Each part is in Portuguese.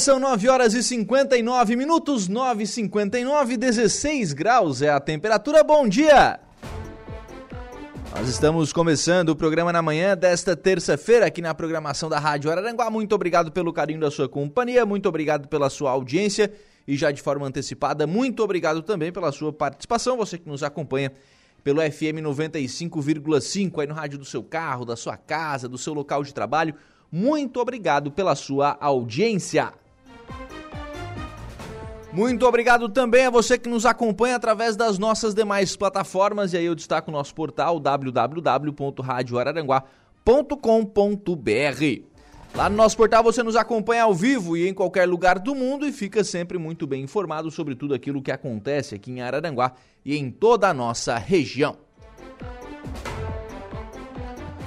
São 9 horas e 59 minutos, 9 e 59, 16 graus é a temperatura. Bom dia! Nós estamos começando o programa na manhã desta terça-feira aqui na programação da Rádio Araranguá. Muito obrigado pelo carinho da sua companhia, muito obrigado pela sua audiência e já de forma antecipada, muito obrigado também pela sua participação, você que nos acompanha pelo FM 95,5 aí no rádio do seu carro, da sua casa, do seu local de trabalho muito obrigado pela sua audiência. Muito obrigado também a você que nos acompanha através das nossas demais plataformas. E aí eu destaco o nosso portal www.radioararanguá.com.br. Lá no nosso portal você nos acompanha ao vivo e em qualquer lugar do mundo e fica sempre muito bem informado sobre tudo aquilo que acontece aqui em Araranguá e em toda a nossa região.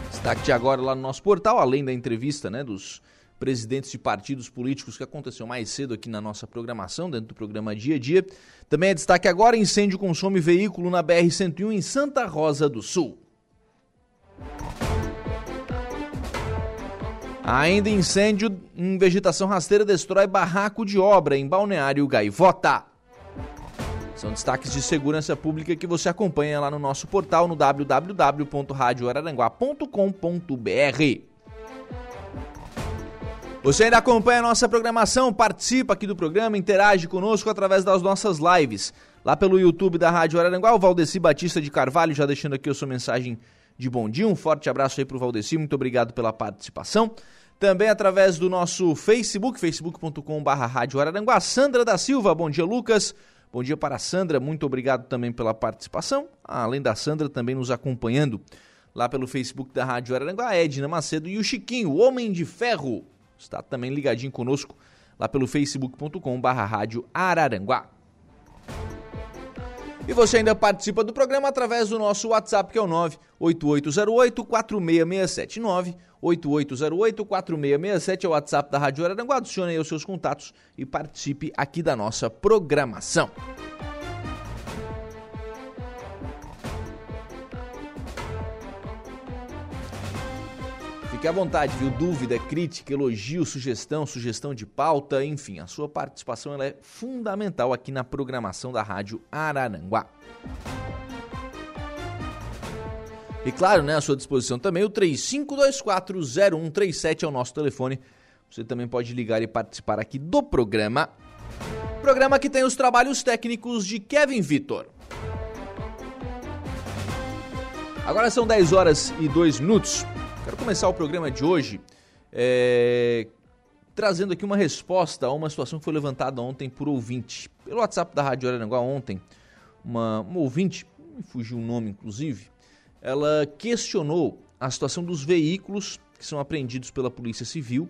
Destaque agora lá no nosso portal, além da entrevista né, dos presidentes de partidos políticos que aconteceu mais cedo aqui na nossa programação, dentro do programa Dia a Dia. Também é destaque agora: incêndio consome veículo na BR-101 em Santa Rosa do Sul. Ainda incêndio em vegetação rasteira destrói barraco de obra em Balneário Gaivota. São destaques de segurança pública que você acompanha lá no nosso portal no www.radioararanguá.com.br. Você ainda acompanha a nossa programação, participa aqui do programa, interage conosco através das nossas lives. Lá pelo YouTube da Rádio Araranguá, o Valdeci Batista de Carvalho já deixando aqui a sua mensagem de bom dia. Um forte abraço aí pro Valdeci, muito obrigado pela participação. Também através do nosso Facebook, facebook.com.br Rádio Araranguá. Sandra da Silva, bom dia Lucas. Bom dia para a Sandra, muito obrigado também pela participação. além da Sandra, também nos acompanhando lá pelo Facebook da Rádio Araranguá, Edna Macedo e o Chiquinho, o Homem de Ferro, está também ligadinho conosco lá pelo facebook.com.br Rádio Araranguá. E você ainda participa do programa através do nosso WhatsApp, que é o 98808-4667. 98808-4667 é o WhatsApp da Rádio Araranguá. Adicione aí os seus contatos e participe aqui da nossa programação. Fique à vontade, viu? Dúvida, crítica, elogio, sugestão, sugestão de pauta, enfim, a sua participação é fundamental aqui na programação da Rádio Araranguá. E claro, né, à sua disposição também o 35240137 é o nosso telefone. Você também pode ligar e participar aqui do programa. Programa que tem os trabalhos técnicos de Kevin Vitor. Agora são 10 horas e 2 minutos. Quero começar o programa de hoje é, trazendo aqui uma resposta a uma situação que foi levantada ontem por ouvinte. Pelo WhatsApp da Rádio Araranguá ontem, uma, uma ouvinte, me fugiu o nome inclusive, ela questionou a situação dos veículos que são apreendidos pela Polícia Civil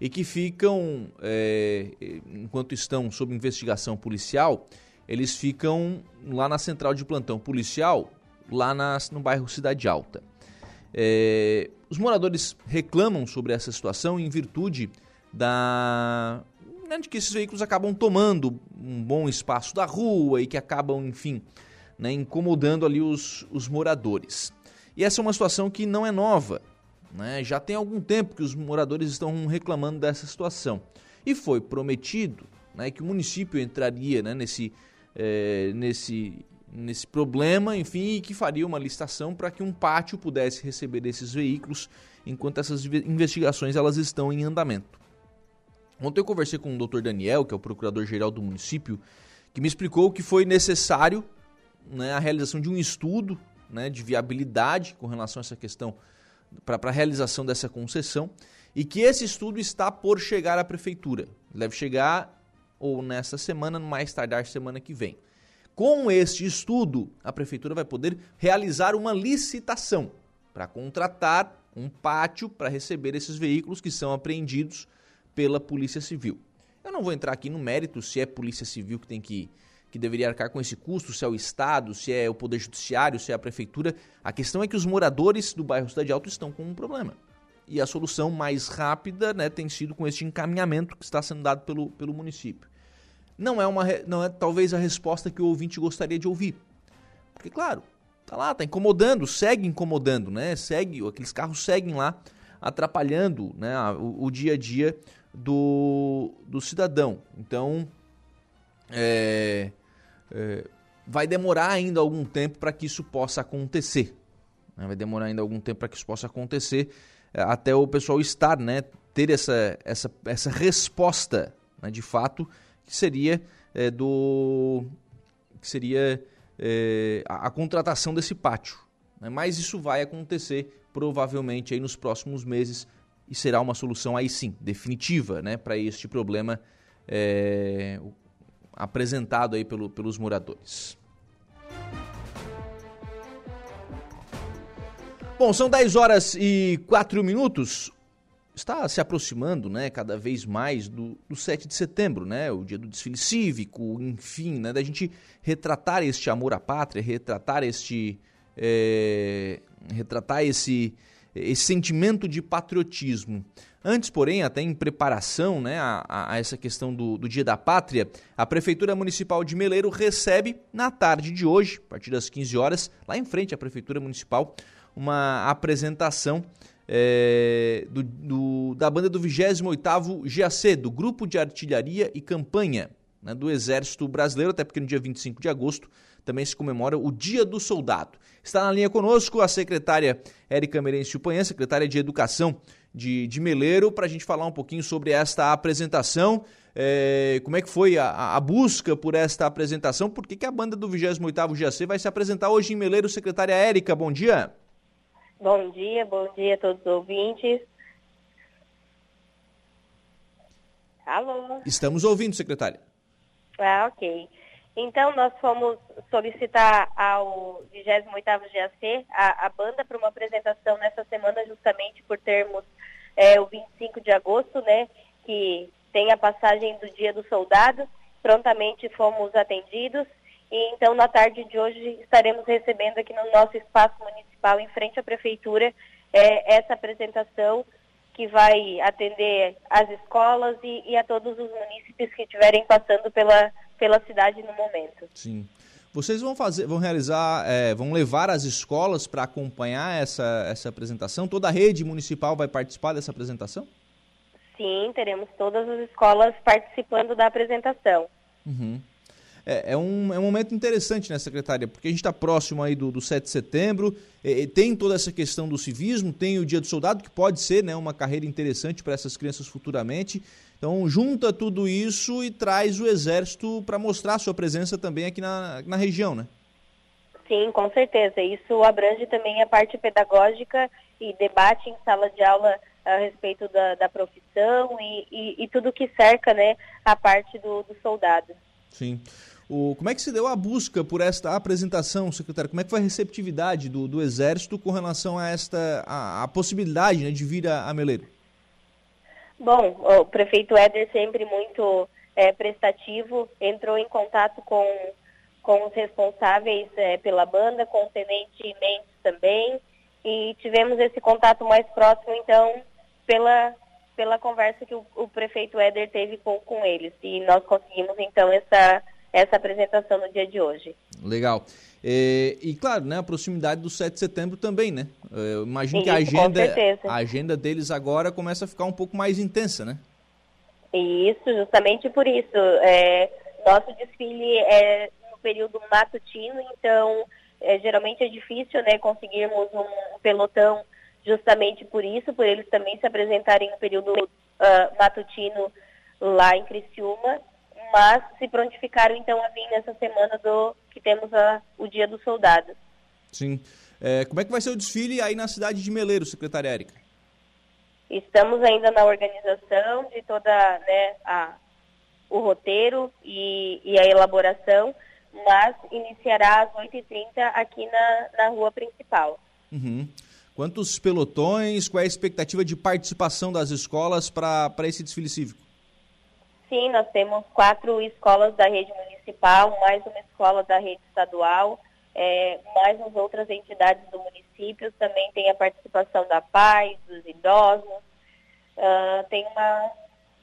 e que ficam, é, enquanto estão sob investigação policial, eles ficam lá na central de plantão policial, lá nas, no bairro Cidade Alta. É, os moradores reclamam sobre essa situação em virtude da né, de que esses veículos acabam tomando um bom espaço da rua e que acabam, enfim, né, incomodando ali os, os moradores. E essa é uma situação que não é nova. Né? Já tem algum tempo que os moradores estão reclamando dessa situação. E foi prometido né, que o município entraria né, nesse, é, nesse nesse problema, enfim, e que faria uma licitação para que um pátio pudesse receber esses veículos enquanto essas investigações elas estão em andamento. Ontem eu conversei com o Dr. Daniel, que é o procurador-geral do município, que me explicou que foi necessário né, a realização de um estudo né, de viabilidade com relação a essa questão para a realização dessa concessão e que esse estudo está por chegar à prefeitura. Deve chegar ou nessa semana, mais tardar semana que vem. Com este estudo, a prefeitura vai poder realizar uma licitação para contratar um pátio para receber esses veículos que são apreendidos pela Polícia Civil. Eu não vou entrar aqui no mérito se é Polícia Civil que tem que que deveria arcar com esse custo, se é o Estado, se é o Poder Judiciário, se é a Prefeitura. A questão é que os moradores do bairro Cidade Alto estão com um problema. E a solução mais rápida né, tem sido com este encaminhamento que está sendo dado pelo, pelo município. Não é, uma, não é talvez a resposta que o ouvinte gostaria de ouvir. Porque, claro, tá lá, tá incomodando, segue incomodando, né? Segue, aqueles carros seguem lá atrapalhando né, o, o dia a dia do, do cidadão. Então, é, é, vai demorar ainda algum tempo para que isso possa acontecer. Né? Vai demorar ainda algum tempo para que isso possa acontecer, é, até o pessoal estar, né, ter essa, essa, essa resposta, né, de fato, que seria é, do que seria é, a, a, contratação desse pátio. Né? Mas isso vai acontecer provavelmente aí nos próximos meses e será uma solução aí sim definitiva, né, para este problema é, apresentado aí pelo, pelos moradores. Bom, são 10 horas e 4 minutos. Está se aproximando, né, cada vez mais do, do 7 de setembro, né, o dia do desfile cívico, enfim, né, da gente retratar este amor à pátria, retratar este, é, retratar esse, esse sentimento de patriotismo. Antes, porém, até em preparação né, a, a essa questão do, do, Dia da Pátria, a Prefeitura Municipal de Meleiro recebe, na tarde de hoje, a partir das 15 horas, lá em frente à Prefeitura Municipal, uma apresentação é, do, do, da banda do 28º GAC, do Grupo de Artilharia e Campanha né, do Exército Brasileiro, até porque no dia 25 de agosto também se comemora o Dia do Soldado. Está na linha conosco a secretária Érica Merencio Panhã, secretária de Educação de, de Meleiro para a gente falar um pouquinho sobre esta apresentação. É, como é que foi a, a, busca por esta apresentação? Por que, que a banda do 28º GAC vai se apresentar hoje em Meleiro? Secretária Érica, bom dia. Bom dia, bom dia a todos os ouvintes. Alô? Estamos ouvindo, secretária. Ah, ok. Então, nós fomos solicitar ao 28º GAC a, a banda para uma apresentação nessa semana, justamente por termos é, o 25 de agosto, né, que tem a passagem do Dia do Soldado. Prontamente fomos atendidos e então na tarde de hoje estaremos recebendo aqui no nosso espaço municipal, em frente à prefeitura, é, essa apresentação que vai atender as escolas e, e a todos os munícipes que estiverem passando pela pela cidade no momento. Sim. Vocês vão fazer, vão realizar, é, vão levar as escolas para acompanhar essa, essa apresentação? Toda a rede municipal vai participar dessa apresentação? Sim, teremos todas as escolas participando da apresentação. Uhum. É, é, um, é um momento interessante, né, secretária? Porque a gente está próximo aí do, do 7 de setembro, é, tem toda essa questão do civismo, tem o Dia do Soldado, que pode ser né, uma carreira interessante para essas crianças futuramente. Então, junta tudo isso e traz o Exército para mostrar sua presença também aqui na, na região, né? Sim, com certeza. Isso abrange também a parte pedagógica e debate em sala de aula a respeito da, da profissão e, e, e, tudo que cerca né, a parte do, do soldado. Sim. O, como é que se deu a busca por esta apresentação, secretário? Como é que foi a receptividade do, do Exército com relação a esta a, a possibilidade né, de vir a, a Meleiro? Bom, o prefeito Éder sempre muito é, prestativo, entrou em contato com, com os responsáveis é, pela banda, com o tenente Mendes também, e tivemos esse contato mais próximo, então, pela, pela conversa que o, o prefeito Éder teve com, com eles. E nós conseguimos, então, essa, essa apresentação no dia de hoje. Legal. É, e claro, né, a proximidade do 7 de setembro também, né? É, eu imagino Isso, que a agenda, a agenda deles agora começa a ficar um pouco mais intensa, né? Isso, justamente por isso. É, nosso desfile é no período matutino, então é, geralmente é difícil né, conseguirmos um pelotão justamente por isso, por eles também se apresentarem no período uh, matutino lá em Criciúma mas se prontificaram então a vir nessa semana do que temos a, o Dia do Soldado. Sim. É, como é que vai ser o desfile aí na cidade de Meleiro, secretária Érica? Estamos ainda na organização de toda né, a, o roteiro e, e, a elaboração, mas iniciará às 8h30 aqui na, na rua principal. Uhum. Quantos pelotões? Qual é a expectativa de participação das escolas para esse desfile cívico? Sim, nós temos quatro escolas da rede municipal, mais uma escola da rede estadual, é, mais as outras entidades do município. Também tem a participação da paz, dos idosos. Uh, tem uma,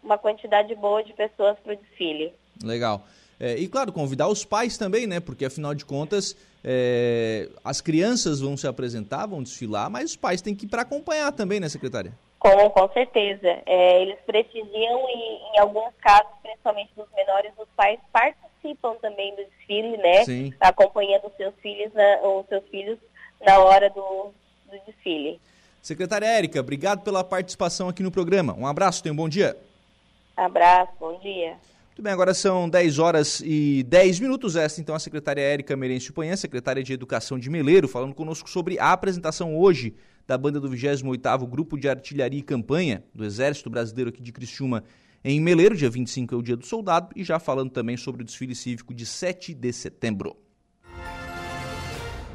uma quantidade boa de pessoas para o desfile. Legal. É, e claro, convidar os pais também, né? Porque afinal de contas, é, as crianças vão se apresentar, vão desfilar, mas os pais têm que ir para acompanhar também, né, secretária? Com, com certeza. É, eles prestigiam e, em alguns casos, principalmente dos menores, os pais participam também do desfile, né? Sim. Acompanhando os seus filhos, na, os seus filhos na hora do, do desfile. Secretária Érica, obrigado pela participação aqui no programa. Um abraço, tenha um bom dia. Abraço, bom dia. Muito bem, agora são 10 horas e 10 minutos. Esta, então, a secretária Érica Merencio Panhã, secretária de Educação de Meleiro, falando conosco sobre a apresentação hoje da banda do 28º Grupo de Artilharia e Campanha do Exército Brasileiro aqui de Criciúma, em Meleiro, dia 25 é o dia do soldado, e já falando também sobre o desfile cívico de 7 de setembro.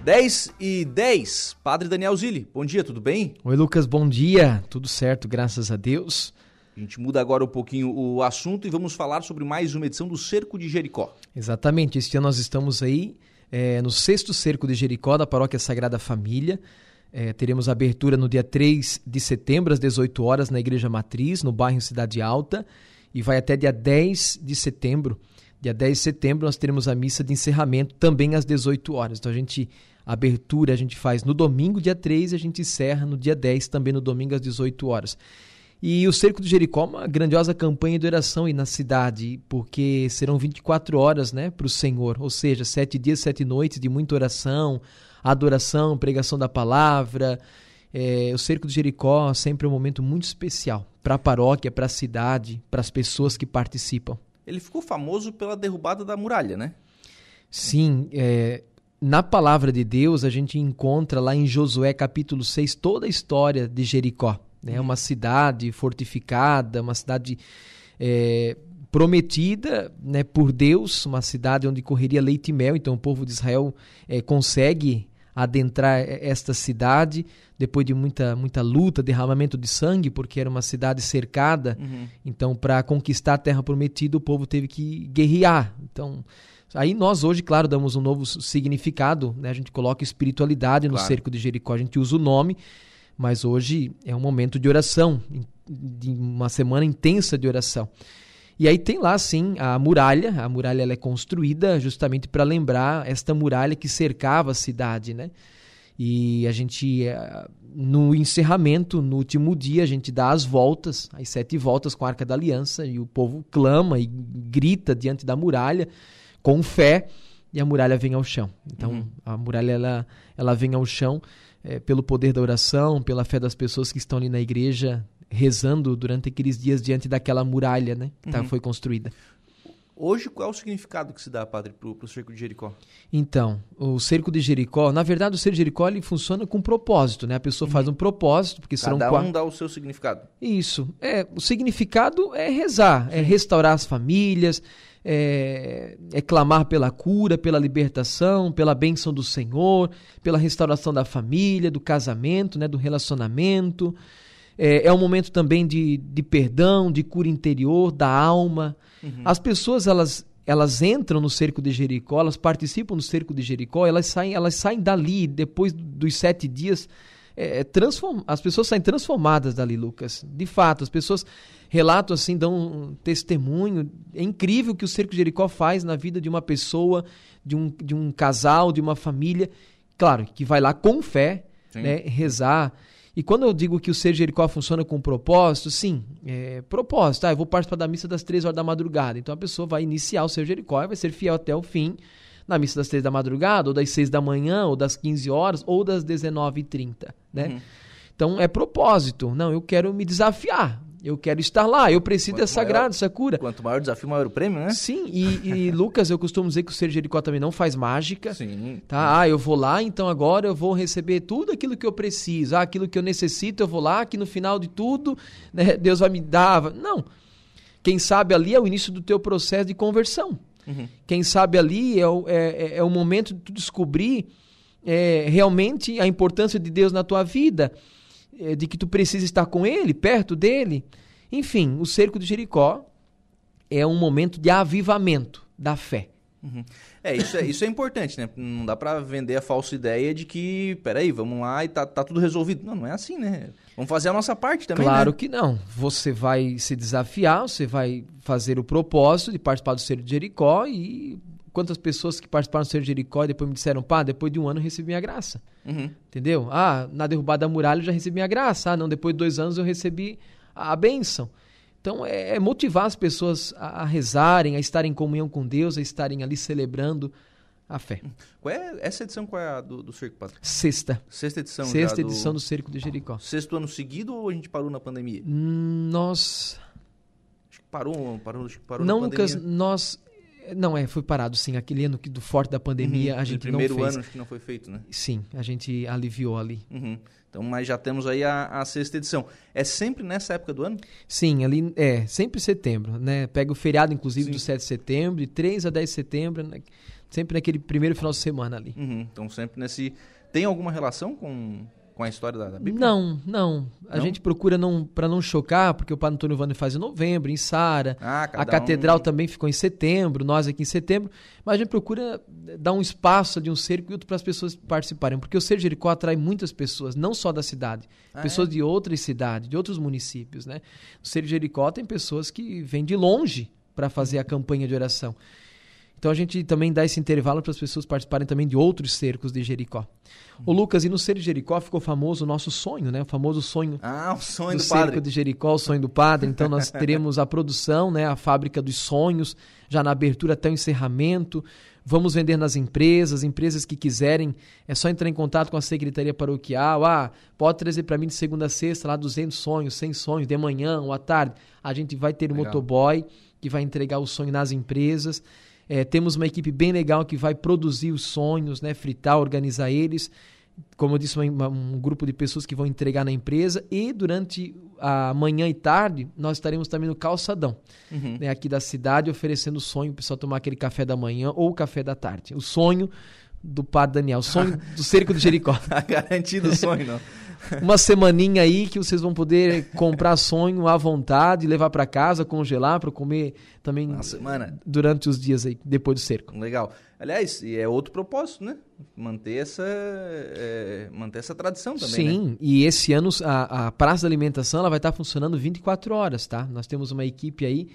10 e 10, Padre Daniel Zilli, bom dia, tudo bem? Oi Lucas, bom dia, tudo certo, graças a Deus. A gente muda agora um pouquinho o assunto e vamos falar sobre mais uma edição do Cerco de Jericó. Exatamente, este ano nós estamos aí é, no sexto Cerco de Jericó da Paróquia Sagrada Família. É, teremos abertura no dia 3 de setembro, às 18 horas, na Igreja Matriz, no bairro Cidade Alta, e vai até dia 10 de setembro. Dia 10 de setembro nós teremos a missa de encerramento também às 18 horas. Então a gente a abertura a gente faz no domingo, dia 3, e a gente encerra no dia 10, também no domingo às 18 horas. E o Cerco de Jericó, uma grandiosa campanha de oração aí na cidade, porque serão 24 horas né, para o Senhor, ou seja, sete dias, sete noites de muita oração, adoração, pregação da palavra. É, o Cerco de Jericó sempre é um momento muito especial para a paróquia, para a cidade, para as pessoas que participam. Ele ficou famoso pela derrubada da muralha, né? Sim, é, na palavra de Deus a gente encontra lá em Josué capítulo 6 toda a história de Jericó né? Uma cidade fortificada, uma cidade é, prometida né, por Deus, uma cidade onde correria leite e mel. Então o povo de Israel é, consegue adentrar esta cidade depois de muita muita luta, derramamento de sangue, porque era uma cidade cercada. Uhum. Então, para conquistar a terra prometida, o povo teve que guerrear. Então, aí nós hoje, claro, damos um novo significado, né? A gente coloca espiritualidade no claro. cerco de Jericó, a gente usa o nome mas hoje é um momento de oração, de uma semana intensa de oração. E aí tem lá, sim, a muralha. A muralha ela é construída justamente para lembrar esta muralha que cercava a cidade, né? E a gente, eh, no encerramento, no último dia, a gente dá as voltas, as sete voltas com a Arca da Aliança, e o povo clama e grita diante da muralha com fé, e a muralha vem ao chão. Então, uhum. a muralha ela, ela vem ao chão é, pelo poder da oração, pela fé das pessoas que estão ali na igreja rezando durante aqueles dias diante daquela muralha né, que tá, uhum. foi construída. Hoje, qual é o significado que se dá, padre, para o cerco de Jericó? Então, o cerco de Jericó, na verdade, o cerco de Jericó ele funciona com propósito, né? A pessoa uhum. faz um propósito, porque Cada serão um dá o seu significado. Isso. É, o significado é rezar, é Sim. é restaurar as famílias, é, é, clamar pela cura, pela libertação, pela bênção do Senhor, pela restauração da família, do casamento, né, do relacionamento. É, é um momento também de, de perdão, de cura interior, da alma. Uhum. As pessoas, elas, elas entram no cerco de Jericó, elas participam do cerco de Jericó, elas saem, elas saem dali depois dos sete dias. É, transform... As pessoas saem transformadas dali, Lucas. De fato, as pessoas relatos assim dão um testemunho. É incrível o que o Cerco de Jericó faz na vida de uma pessoa, de um, de um casal, de uma família. Claro, que vai lá com fé, né, rezar. E quando eu digo que o Ser Jericó funciona com propósito, sim, é, propósito. Ah, eu vou participar da missa das três horas da madrugada. Então a pessoa vai iniciar o Ser Jericó e vai ser fiel até o fim na missa das três da madrugada, ou das seis da manhã, ou das 15 horas, ou das 19h30, né? Uhum. Então é propósito. Não, eu quero me desafiar. Eu quero estar lá, eu preciso quanto dessa maior, grada, dessa cura. Quanto maior o desafio, maior o prêmio, né? Sim, e, e Lucas, eu costumo dizer que o Ser Jericó também não faz mágica. Sim. Tá? Ah, eu vou lá, então agora eu vou receber tudo aquilo que eu preciso. Ah, aquilo que eu necessito, eu vou lá, que no final de tudo, né, Deus vai me dar. Não. Quem sabe ali é o início do teu processo de conversão. Uhum. Quem sabe ali é o, é, é, é o momento de tu descobrir é, realmente a importância de Deus na tua vida, é, de que tu precisa estar com Ele, perto dele. Enfim, o cerco de Jericó é um momento de avivamento da fé. Uhum. É, isso é, isso é importante, né? Não dá para vender a falsa ideia de que, peraí, vamos lá e tá, tá tudo resolvido. Não, não é assim, né? Vamos fazer a nossa parte também, Claro né? que não. Você vai se desafiar, você vai fazer o propósito de participar do cerco de Jericó e quantas pessoas que participaram do cerco de Jericó e depois me disseram, pá, depois de um ano eu recebi minha graça. Uhum. Entendeu? Ah, na derrubada da muralha eu já recebi minha graça. Ah, não, depois de dois anos eu recebi a, a bênção. Então é, é motivar as pessoas a, a, rezarem, a estarem em comunhão com Deus, a estarem ali celebrando a fé. Qual é essa edição qual é a do, do Cerco Padre? Sexta. Sexta edição Sexta edição do... do Cerco de Jericó. Sexto ano seguido ou a gente parou na pandemia? Nós. Acho que parou, parou, acho que parou não, na pandemia. nós. Não, é, foi parado sim. Aquele ano que, do forte da pandemia Uhum. a gente primeiro não fez. ano acho que não foi feito, né? Sim, a gente aliviou ali. Uhum. Então, mas já temos aí a, a, sexta edição. É sempre nessa época do ano? Sim, ali é sempre setembro, né? Pega o feriado, inclusive, Sim. do 7 de setembro, de 3 a 10 de setembro, né? sempre naquele primeiro final de semana ali. Uhum. Então, sempre nesse. Tem alguma relação com, com a história da, da Bíblia? Não, não. A Não? gente procura não para não chocar, porque o Padre Antônio Wander faz em novembro, em Sara. Ah, A catedral um... também ficou em setembro, nós aqui em setembro, mas a gente procura dar um espaço de um circuito para as pessoas participarem, porque o Ser Jericó atrai muitas pessoas, não só da cidade, Ah, pessoas é? de outras cidades, de outros municípios, né? O Jericó tem pessoas que vêm de longe para fazer a campanha de oração. Então a gente também dá esse intervalo para as pessoas participarem também de outros cercos de Jericó. O Lucas, e no Ser de Jericó ficou famoso o nosso sonho, né? O famoso sonho Ah, o sonho do do, cerco padre. de Jericó, o sonho do padre. Então nós teremos a produção, né, a fábrica dos sonhos, já na abertura até o encerramento. Vamos vender nas empresas, empresas que quiserem, é só entrar em contato com a secretaria paroquial. Ah, pode trazer para mim de segunda a sexta lá 200 sonhos, 100 sonhos, de manhã ou à tarde. A gente vai ter um motoboy que vai entregar o sonho nas empresas. É, temos uma equipe bem legal que vai produzir os sonhos, né, fritar, organizar eles como eu disse, uma- um grupo de pessoas que vão entregar na empresa e durante a manhã e tarde nós estaremos também no calçadão, Uhum. né, aqui da cidade, oferecendo o sonho para o pessoal tomar aquele café da manhã ou café da tarde. O sonho do Padre Daniel, o sonho do cerco de Jericó. Tá garantido o sonho, não. Uma semaninha aí que vocês vão poder comprar sonho à vontade, levar para casa, congelar para comer também Uma semana. durante os dias aí, depois do cerco. Legal. Aliás, e é outro propósito, né? Manter essa, é, manter essa tradição também, né? Sim, e esse ano a, a Praça da Alimentação ela vai estar funcionando 24 horas, tá? Nós temos uma equipe aí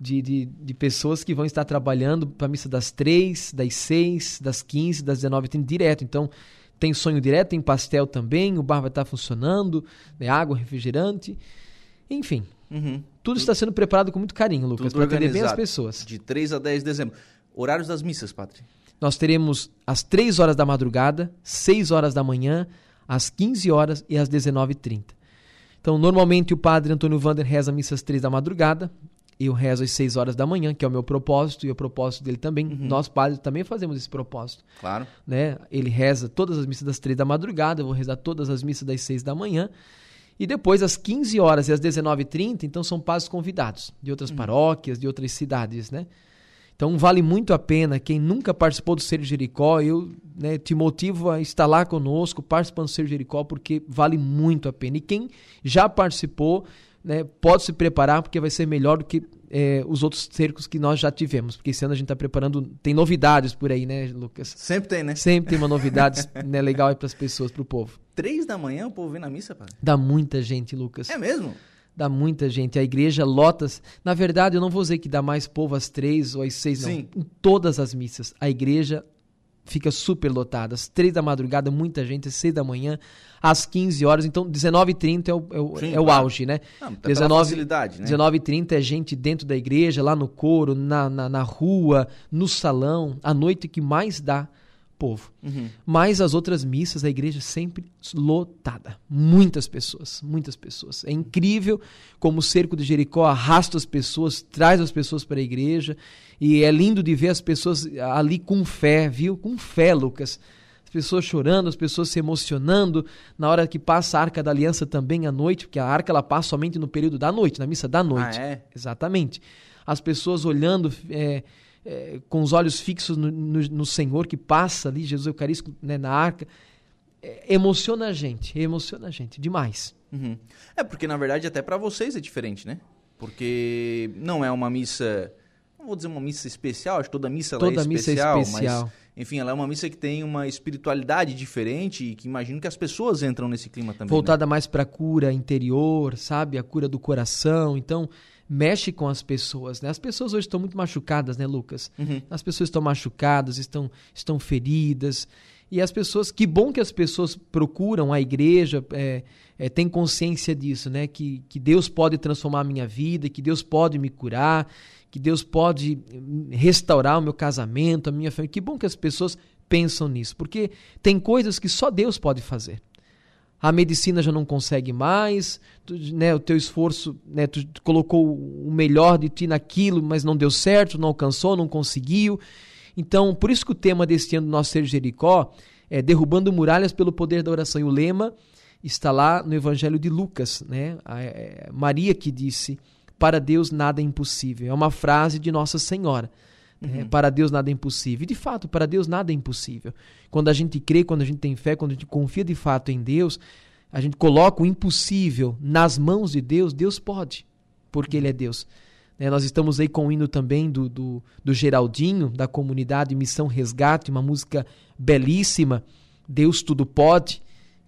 de, de, de pessoas que vão estar trabalhando para a missa das 3, das 6, das 15, das 19 tem direto. Então, tem sonho direto, tem pastel também, o bar vai estar funcionando, né? água, refrigerante. Enfim, Uhum. tudo está sendo preparado com muito carinho, Lucas, para atender bem as pessoas. De 3 a 10 de dezembro. Horários das missas, padre. Nós teremos às 3 horas da madrugada, 6 horas da manhã, às 15 horas e às 19h30. Então, normalmente o padre Antônio Vander reza a missa às 3 da madrugada, eu rezo às 6 horas da manhã, que é o meu propósito e o propósito dele também. Nós, padres, também fazemos esse propósito. Claro. Né? Ele reza todas as missas das 3 da madrugada, eu vou rezar todas as missas das 6 da manhã. E depois, às 15 horas e às 19h30, então são padres convidados de outras paróquias, de outras cidades, né? Então vale muito a pena, quem nunca participou do Ser Jericó, eu né, te motivo a estar lá conosco, participando do Ser Jericó, porque vale muito a pena. E quem já participou, né, pode se preparar, porque vai ser melhor do que eh, os outros cercos que nós já tivemos. Porque esse ano a gente está preparando, tem novidades por aí, né, Lucas? Sempre tem, né? Sempre tem uma novidade né, legal para as pessoas, para o povo. 3 da manhã o povo vem na missa, padre. Dá muita gente, Lucas. É mesmo? Dá muita gente. A igreja lota. Na verdade, eu não vou dizer que dá mais povo às três ou às seis, não. Sim. Em todas as missas. A igreja fica super lotada. Às três da madrugada, muita gente. Às seis da manhã, às 15 horas. Então, 19h30 é o, é o, Sim, é o claro. auge, né? Não, pela 19 facilidade, né? 19h30 é gente dentro da igreja, lá no coro, na, na, na rua, no salão. A noite que mais dá povo. Uhum. Mas as outras missas, a igreja sempre lotada. Muitas pessoas, muitas pessoas. É incrível como o cerco de Jericó arrasta as pessoas, traz as pessoas para a igreja. E é lindo de ver as pessoas ali com fé, viu? Com fé, Lucas. As pessoas chorando, as pessoas se emocionando. Na hora que passa a Arca da Aliança também à noite, porque a Arca ela passa somente no período da noite, na missa da noite. Ah, é? Exatamente. As pessoas olhando, é, é, com os olhos fixos no, no, no, Senhor que passa ali, Jesus Eucarístico né, na arca, é, emociona a gente, emociona a gente demais. Uhum. É porque na verdade até para vocês é diferente, né? Porque não é uma missa, não vou dizer uma missa especial, acho que toda missa toda é missa especial, é especial, mas enfim, ela é uma missa que tem uma espiritualidade diferente e que imagino que as pessoas entram nesse clima também. Voltada né? mais para a cura interior, sabe? A cura do coração. Então, mexe com as pessoas, né? As pessoas hoje estão muito machucadas, né, Lucas? Uhum. As pessoas estão machucadas, estão, estão feridas. E as pessoas, que bom que as pessoas procuram a igreja, é, é, tem consciência disso, né? Que, que Deus pode transformar a minha vida, que Deus pode me curar, que Deus pode restaurar o meu casamento, a minha família. Que bom que as pessoas pensam nisso, porque tem coisas que só Deus pode fazer. A medicina já não consegue mais, tu, né, o teu esforço, né, tu colocou o melhor de ti naquilo, mas não deu certo, não alcançou, não conseguiu. Então, por isso que o tema deste ano do nosso Ser Jericó é Derrubando Muralhas pelo Poder da Oração. E o lema está lá no Evangelho de Lucas, né? A, é, Maria que disse para Deus nada é impossível. É uma frase de Nossa Senhora. Né? Uhum. Para Deus nada é impossível. E de fato, para Deus nada é impossível. Quando a gente crê, quando a gente tem fé, quando a gente confia de fato em Deus, a gente coloca o impossível nas mãos de Deus, Deus pode, porque Ele é Deus. Né? Nós estamos aí com o hino também do, do, do Geraldinho, da comunidade Missão Resgate, uma música belíssima, Deus tudo pode,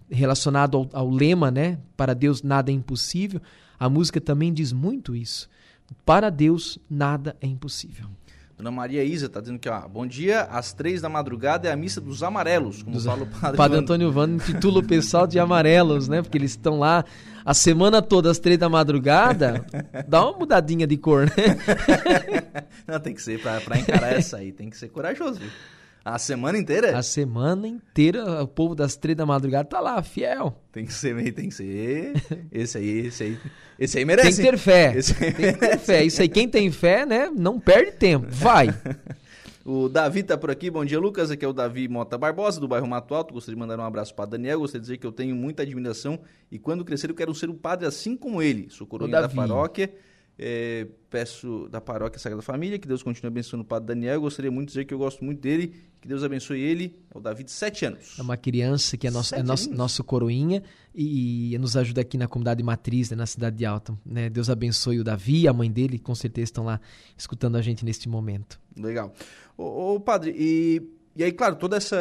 relacionado ao, ao lema, né? Para Deus nada é impossível. A música também diz muito isso. Para Deus, nada é impossível. Dona Maria Isa está dizendo que, ó, bom dia, às três da madrugada é a missa dos amarelos, como dos, fala o padre. Padre Antônio Vano intitula o pessoal de amarelos, né? Porque eles estão lá a semana toda às três da madrugada. Dá uma mudadinha de cor, né? Não, tem que ser, para encarar essa aí, tem que ser corajoso, viu? A semana inteira? A semana inteira, o povo das três da madrugada tá lá, fiel. Tem que ser, tem que ser. Esse aí, esse aí. Esse aí merece. Tem que ter fé. Esse tem que ter fé. Isso aí, quem tem fé, né? Não perde tempo. Vai. O Davi tá por aqui. Bom dia, Lucas. Aqui é o Davi Mota Barbosa, do bairro Mato Alto. Gostaria de mandar um abraço para Daniel. Gostaria de dizer que eu tenho muita admiração e quando crescer eu quero ser um padre assim como ele. Sou coroinha da paróquia. É, peço da paróquia Sagrada Família que Deus continue abençoando o Padre Daniel. Eu gostaria muito de dizer que eu gosto muito dele, que Deus abençoe ele. É o Davi de sete anos. É uma criança que é nosso, é nosso, nosso coroinha e, e, nos ajuda aqui na comunidade matriz, né, na cidade de Alta. Né? Deus abençoe o Davi e a mãe dele, com certeza estão lá escutando a gente neste momento. Legal. Ô, ô Padre, e e aí, claro, toda essa,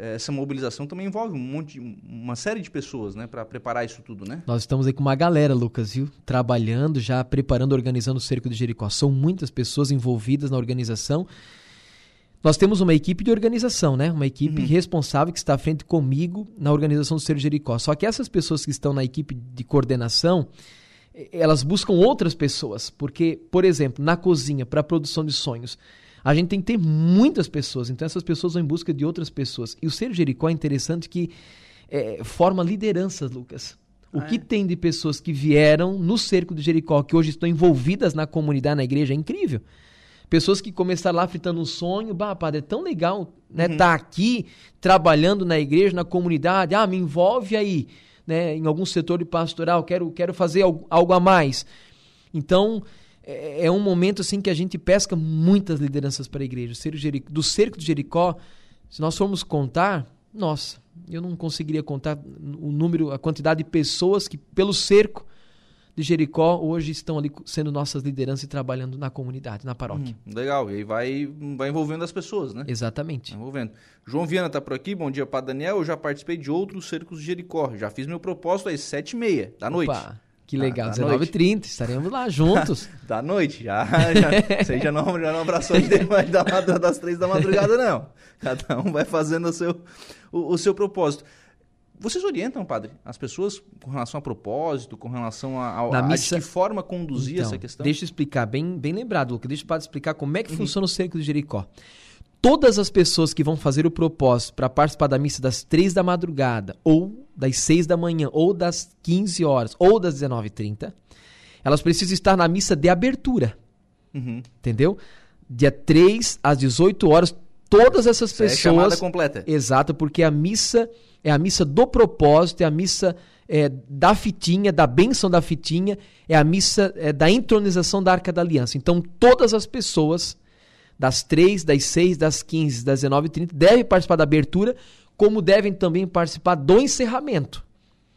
essa mobilização também envolve um monte, uma série de pessoas, né, para preparar isso tudo, né? Nós estamos aí com uma galera, Lucas, viu? Trabalhando, já preparando, organizando o Cerco de Jericó. São muitas pessoas envolvidas na organização. Nós temos uma equipe de organização, né? Uma equipe uhum. responsável que está à frente comigo na organização do Cerco de Jericó. Só que essas pessoas que estão na equipe de coordenação, elas buscam outras pessoas, porque, por exemplo, na cozinha, para a produção de sonhos, a gente tem que ter muitas pessoas, então essas pessoas vão em busca de outras pessoas. E o Ser Jericó é interessante que é, forma lideranças, Lucas. O ah, que é? tem de pessoas que vieram no cerco de Jericó, que hoje estão envolvidas na comunidade, na igreja, é incrível. Pessoas que começaram lá fritando um sonho, bah, padre, é tão legal né, uhum. tá aqui trabalhando na igreja, na comunidade, ah, me envolve aí, né, em algum setor de pastoral, quero, quero fazer algo, algo a mais. Então, é, é, um momento assim que a gente pesca muitas lideranças para a igreja. Do cerco de Jericó, se nós formos contar, nossa, eu não conseguiria contar o número, a quantidade de pessoas que pelo cerco de Jericó hoje estão ali sendo nossas lideranças e trabalhando na comunidade, na paróquia. Hum, legal, e aí vai, vai envolvendo as pessoas, né? Exatamente. Vai envolvendo. João Viana está por aqui, bom dia para Daniel, eu já participei de outros cercos de Jericó, já fiz meu propósito às sete e meia da noite. Opa. Que legal, 19h30, estaremos lá juntos. da noite, já. já você já não, já não abraçou depois da, das três da madrugada, não. Cada um vai fazendo o seu, o, o, seu propósito. Vocês orientam, padre, as pessoas com relação a propósito, com relação a, a, missa... a de que forma conduzir então, essa questão? Deixa eu explicar, bem, bem lembrado, Luca. Deixa o padre explicar como é que uhum. funciona o cerco de Jericó todas as pessoas que vão fazer o propósito para participar da missa das três da madrugada, ou das seis da manhã, ou das 15 horas, ou das 19h30, elas precisam estar na missa de abertura. Uhum. Entendeu? Dia 3 às 18 horas, todas essas Isso pessoas. É chamada completa. Exato, porque a missa é a missa do propósito, é a missa é, da fitinha, da bênção da fitinha, é a missa é, da entronização da Arca da Aliança. Então, todas as pessoas das 3, das 6, das 15, das 19 e 30, devem participar da abertura, como devem também participar do encerramento,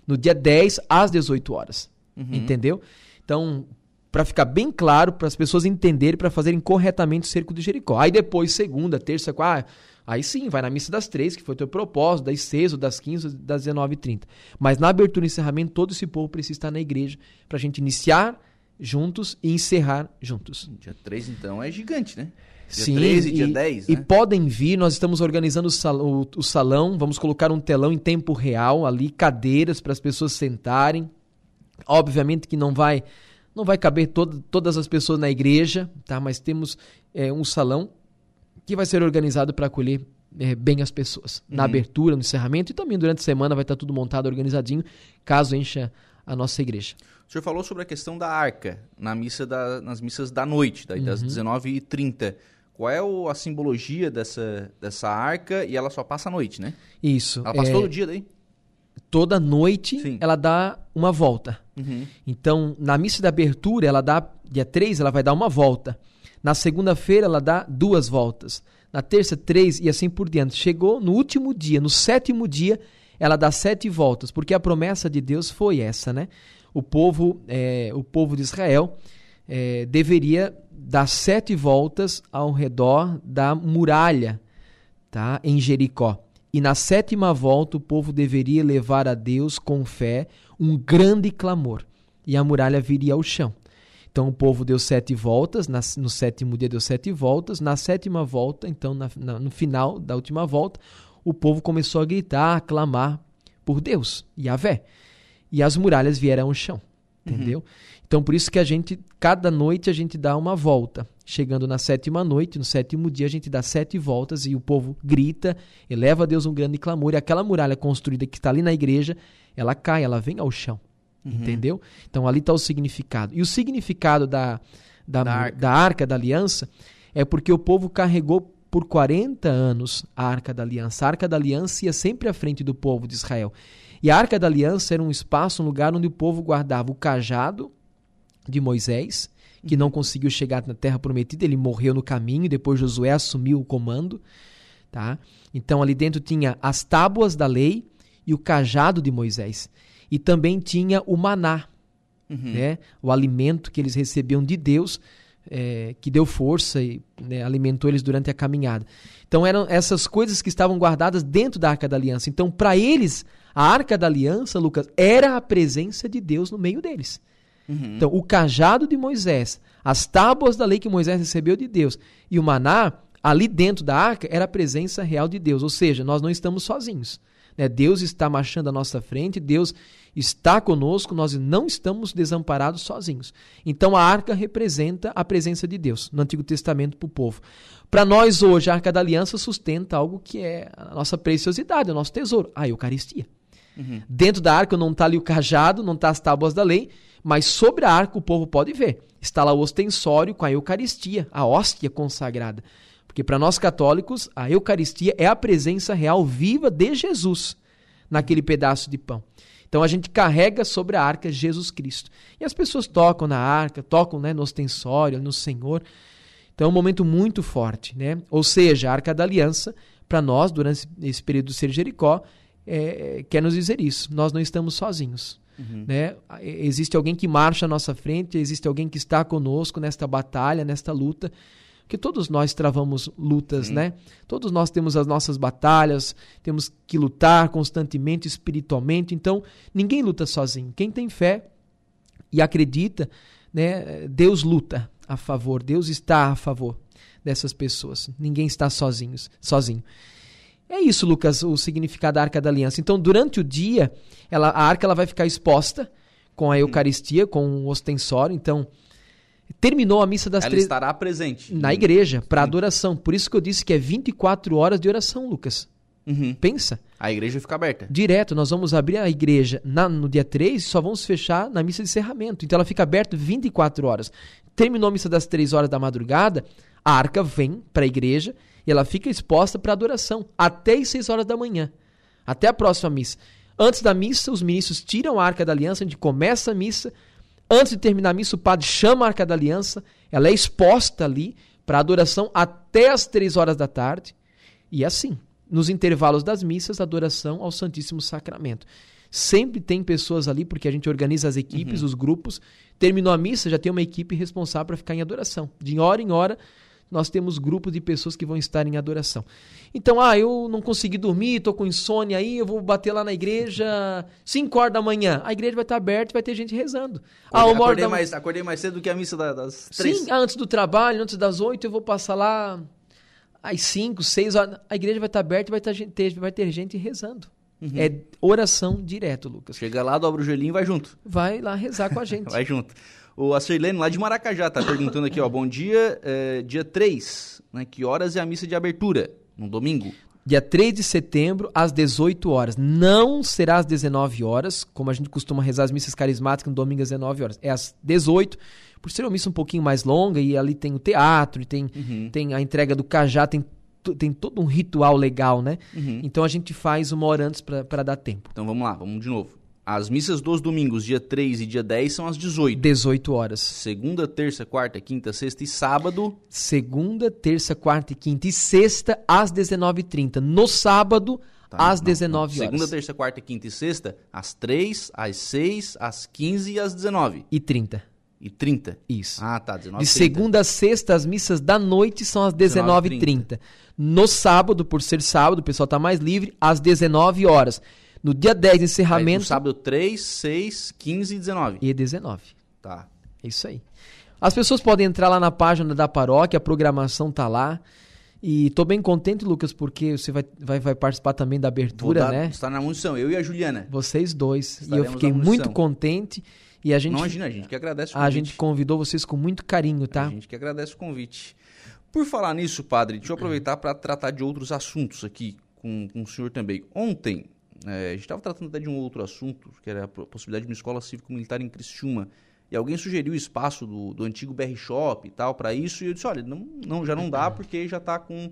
no dia 10 às 18 horas. Uhum. Entendeu? Então, para ficar bem claro, para as pessoas entenderem, para fazerem corretamente o cerco de Jericó. Aí depois, segunda, terça, quarta, aí sim, vai na missa das três, que foi o teu propósito, das seis, ou das quinze, das 19 e 30. Mas na abertura e encerramento, todo esse povo precisa estar na igreja para a gente iniciar juntos e encerrar juntos. Dia 3, então, é gigante, né? Dia Sim, 13 e dia 10. Né? E podem vir, nós estamos organizando o salão, o, o salão, vamos colocar um telão em tempo real ali, cadeiras para as pessoas sentarem. Obviamente que não vai não vai caber todo, todas as pessoas na igreja, tá? Mas temos é, um salão que vai ser organizado para acolher é, bem as pessoas. Uhum. Na abertura, no encerramento e também durante a semana vai estar tudo montado, organizadinho, caso encha a nossa igreja. O senhor falou sobre a questão da arca na missa da, nas missas da noite, das uhum. 19h30. Qual é o, a simbologia dessa, dessa arca e ela só passa à noite, né? Isso. Ela passa é... todo dia daí? Toda noite Sim. ela dá uma volta. Uhum. Então, na missa de abertura, ela dá, dia 3, ela vai dar uma volta. Na segunda-feira, ela dá duas voltas. Na terça, três e assim por diante. Chegou no último dia, no sétimo dia, ela dá sete voltas, porque a promessa de Deus foi essa, né? O povo, é, o povo de Israel é, deveria dar sete voltas ao redor da muralha, tá? Em Jericó. E na sétima volta o povo deveria levar a Deus com fé um grande clamor, e a muralha viria ao chão. Então o povo deu sete voltas, no sétimo dia deu sete voltas, na sétima volta, então na, na, no final da última volta, o povo começou a gritar, a clamar por Deus, Yahvé. E as muralhas vieram ao chão, uhum. entendeu? Uhum. Então por isso que a gente, cada noite a gente dá uma volta. Chegando na sétima noite, no sétimo dia, a gente dá sete voltas e o povo grita, eleva a Deus um grande clamor, e aquela muralha construída que está ali na igreja, ela cai, ela vem ao chão. Uhum. Entendeu? Então ali está o significado. E o significado da, da, da, arca. da arca da aliança é porque o povo carregou por 40 anos a Arca da Aliança. A Arca da Aliança ia sempre à frente do povo de Israel. E a Arca da Aliança era um espaço, um lugar onde o povo guardava o cajado de Moisés, que não conseguiu chegar na terra prometida, ele morreu no caminho, depois Josué assumiu o comando, tá? Então ali dentro tinha as tábuas da lei e o cajado de Moisés. E também tinha o maná, uhum. né? O alimento que eles recebiam de Deus, é, que deu força e né, alimentou eles durante a caminhada. Então eram essas coisas que estavam guardadas dentro da Arca da Aliança. Então para eles a Arca da Aliança, Lucas, era a presença de Deus no meio deles. Uhum. Então, o cajado de Moisés, as tábuas da lei que Moisés recebeu de Deus e o maná, ali dentro da arca, era a presença real de Deus. Ou seja, nós não estamos sozinhos. Né? Deus está marchando à nossa frente, Deus está conosco, nós não estamos desamparados sozinhos. Então, a arca representa a presença de Deus no Antigo Testamento para o povo. Para nós, hoje, a arca da aliança sustenta algo que é a nossa preciosidade, o nosso tesouro, a Eucaristia. Uhum. Dentro da arca não está ali o cajado, não está as tábuas da lei, mas sobre a arca o povo pode ver. Está lá o ostensório com a Eucaristia, a hóstia consagrada. Porque para nós católicos, a Eucaristia é a presença real viva de Jesus naquele pedaço de pão. Então a gente carrega sobre a arca Jesus Cristo. E as pessoas tocam na arca, tocam né, no ostensório, no Senhor. Então é um momento muito forte. Né? Ou seja, a arca da aliança, para nós, durante esse período do Ser Jericó, é, quer nos dizer isso. Nós não estamos sozinhos. Uhum. Né? Existe alguém que marcha à nossa frente, existe alguém que está conosco nesta batalha, nesta luta. Porque todos nós travamos lutas, né? Todos nós temos as nossas batalhas, temos que lutar constantemente espiritualmente. Então, ninguém luta sozinho. Quem tem fé e acredita, né, Deus luta a favor, Deus está a favor dessas pessoas. Ninguém está sozinho, sozinho. É isso, Lucas, o significado da Arca da Aliança. Então, durante o dia, ela, a arca ela vai ficar exposta com a Eucaristia, com o ostensório. Então, terminou a missa das três. Ela estará presente. Na igreja, para adoração. Por isso que eu disse que é 24 horas de oração, Lucas. Uhum. Pensa. A igreja fica aberta. Direto, nós vamos abrir a igreja na, no dia 3 e só vamos fechar na missa de encerramento. Então ela fica aberta 24 horas. Terminou a missa das 3 horas da madrugada, a arca vem para a igreja e ela fica exposta para adoração até as 6 horas da manhã, até a próxima missa. Antes da missa, os ministros tiram a arca da aliança, a gente começa a missa. Antes de terminar a missa, o padre chama a arca da aliança, ela é exposta ali para adoração até as três horas da tarde. E assim, nos intervalos das missas, adoração ao Santíssimo Sacramento. Sempre tem pessoas ali, porque a gente organiza as equipes, uhum. os grupos. Terminou a missa, já tem uma equipe responsável para ficar em adoração. De hora em hora, nós temos grupos de pessoas que vão estar em adoração. Então, ah, eu não consegui dormir, estou com insônia aí, eu vou bater lá na igreja 5 horas da manhã. A igreja vai estar aberta e vai ter gente rezando. Ah, acordei, ah, acordei, da... mais, acordei mais cedo do que a missa das três. Sim, antes do trabalho, antes das 8, eu vou passar lá às 5, 6 horas. A igreja vai estar aberta e vai ter, vai ter gente rezando. Uhum. É oração direto, Lucas. Chega lá, dobra o joelhinho e vai junto. Vai lá rezar com a gente. vai junto. O, a Sirlene, lá de Maracajá, tá perguntando aqui, ó. Bom dia, é, dia 3, né? Que horas é a missa de abertura? No domingo? Dia 3 de setembro, às 18 horas. Não será às 19 horas, como a gente costuma rezar as missas carismáticas no domingo às 19 horas. É às 18 por ser uma missa um pouquinho mais longa e ali tem o teatro, e tem, uhum. tem a entrega do cajá, tem tem todo um ritual legal, né? Uhum. Então a gente faz uma hora antes para dar tempo. Então vamos lá, vamos de novo. As missas dos domingos, dia 3 e dia 10, são às 18. 18 horas. Segunda, terça, quarta, quinta, sexta e sábado. Segunda, terça, quarta e quinta e sexta, às 19h30. No sábado, tá, às não, 19 horas. Segunda, terça, quarta, quinta e sexta, às 3, às 6, às 15 e às 19. E 30 e 30. Isso. Ah, tá. 19 De segunda a sexta, as missas da noite são às 19h30. No sábado, por ser sábado, o pessoal está mais livre, às 19 horas. No dia 10, encerramento. Aí, no sábado 3, 6, 15 e 19. E 19. Tá. É isso aí. As pessoas podem entrar lá na página da paróquia, a programação tá lá. E tô bem contente, Lucas, porque você vai, vai, vai participar também da abertura, dar, né? Está na munição, eu e a Juliana. Vocês dois. Estaremos e eu fiquei muito contente. E a gente, Não imagina, a gente que agradece o convite. A gente convidou vocês com muito carinho, tá? A gente que agradece o convite. Por falar nisso, padre, deixa eu aproveitar para tratar de outros assuntos aqui com, com o senhor também. Ontem, é, a gente estava tratando até de um outro assunto, que era a possibilidade de uma escola cívico-militar em Criciúma. E alguém sugeriu o espaço do, do antigo BR Shop e tal para isso. E eu disse, olha, não, não, já não dá porque já está com,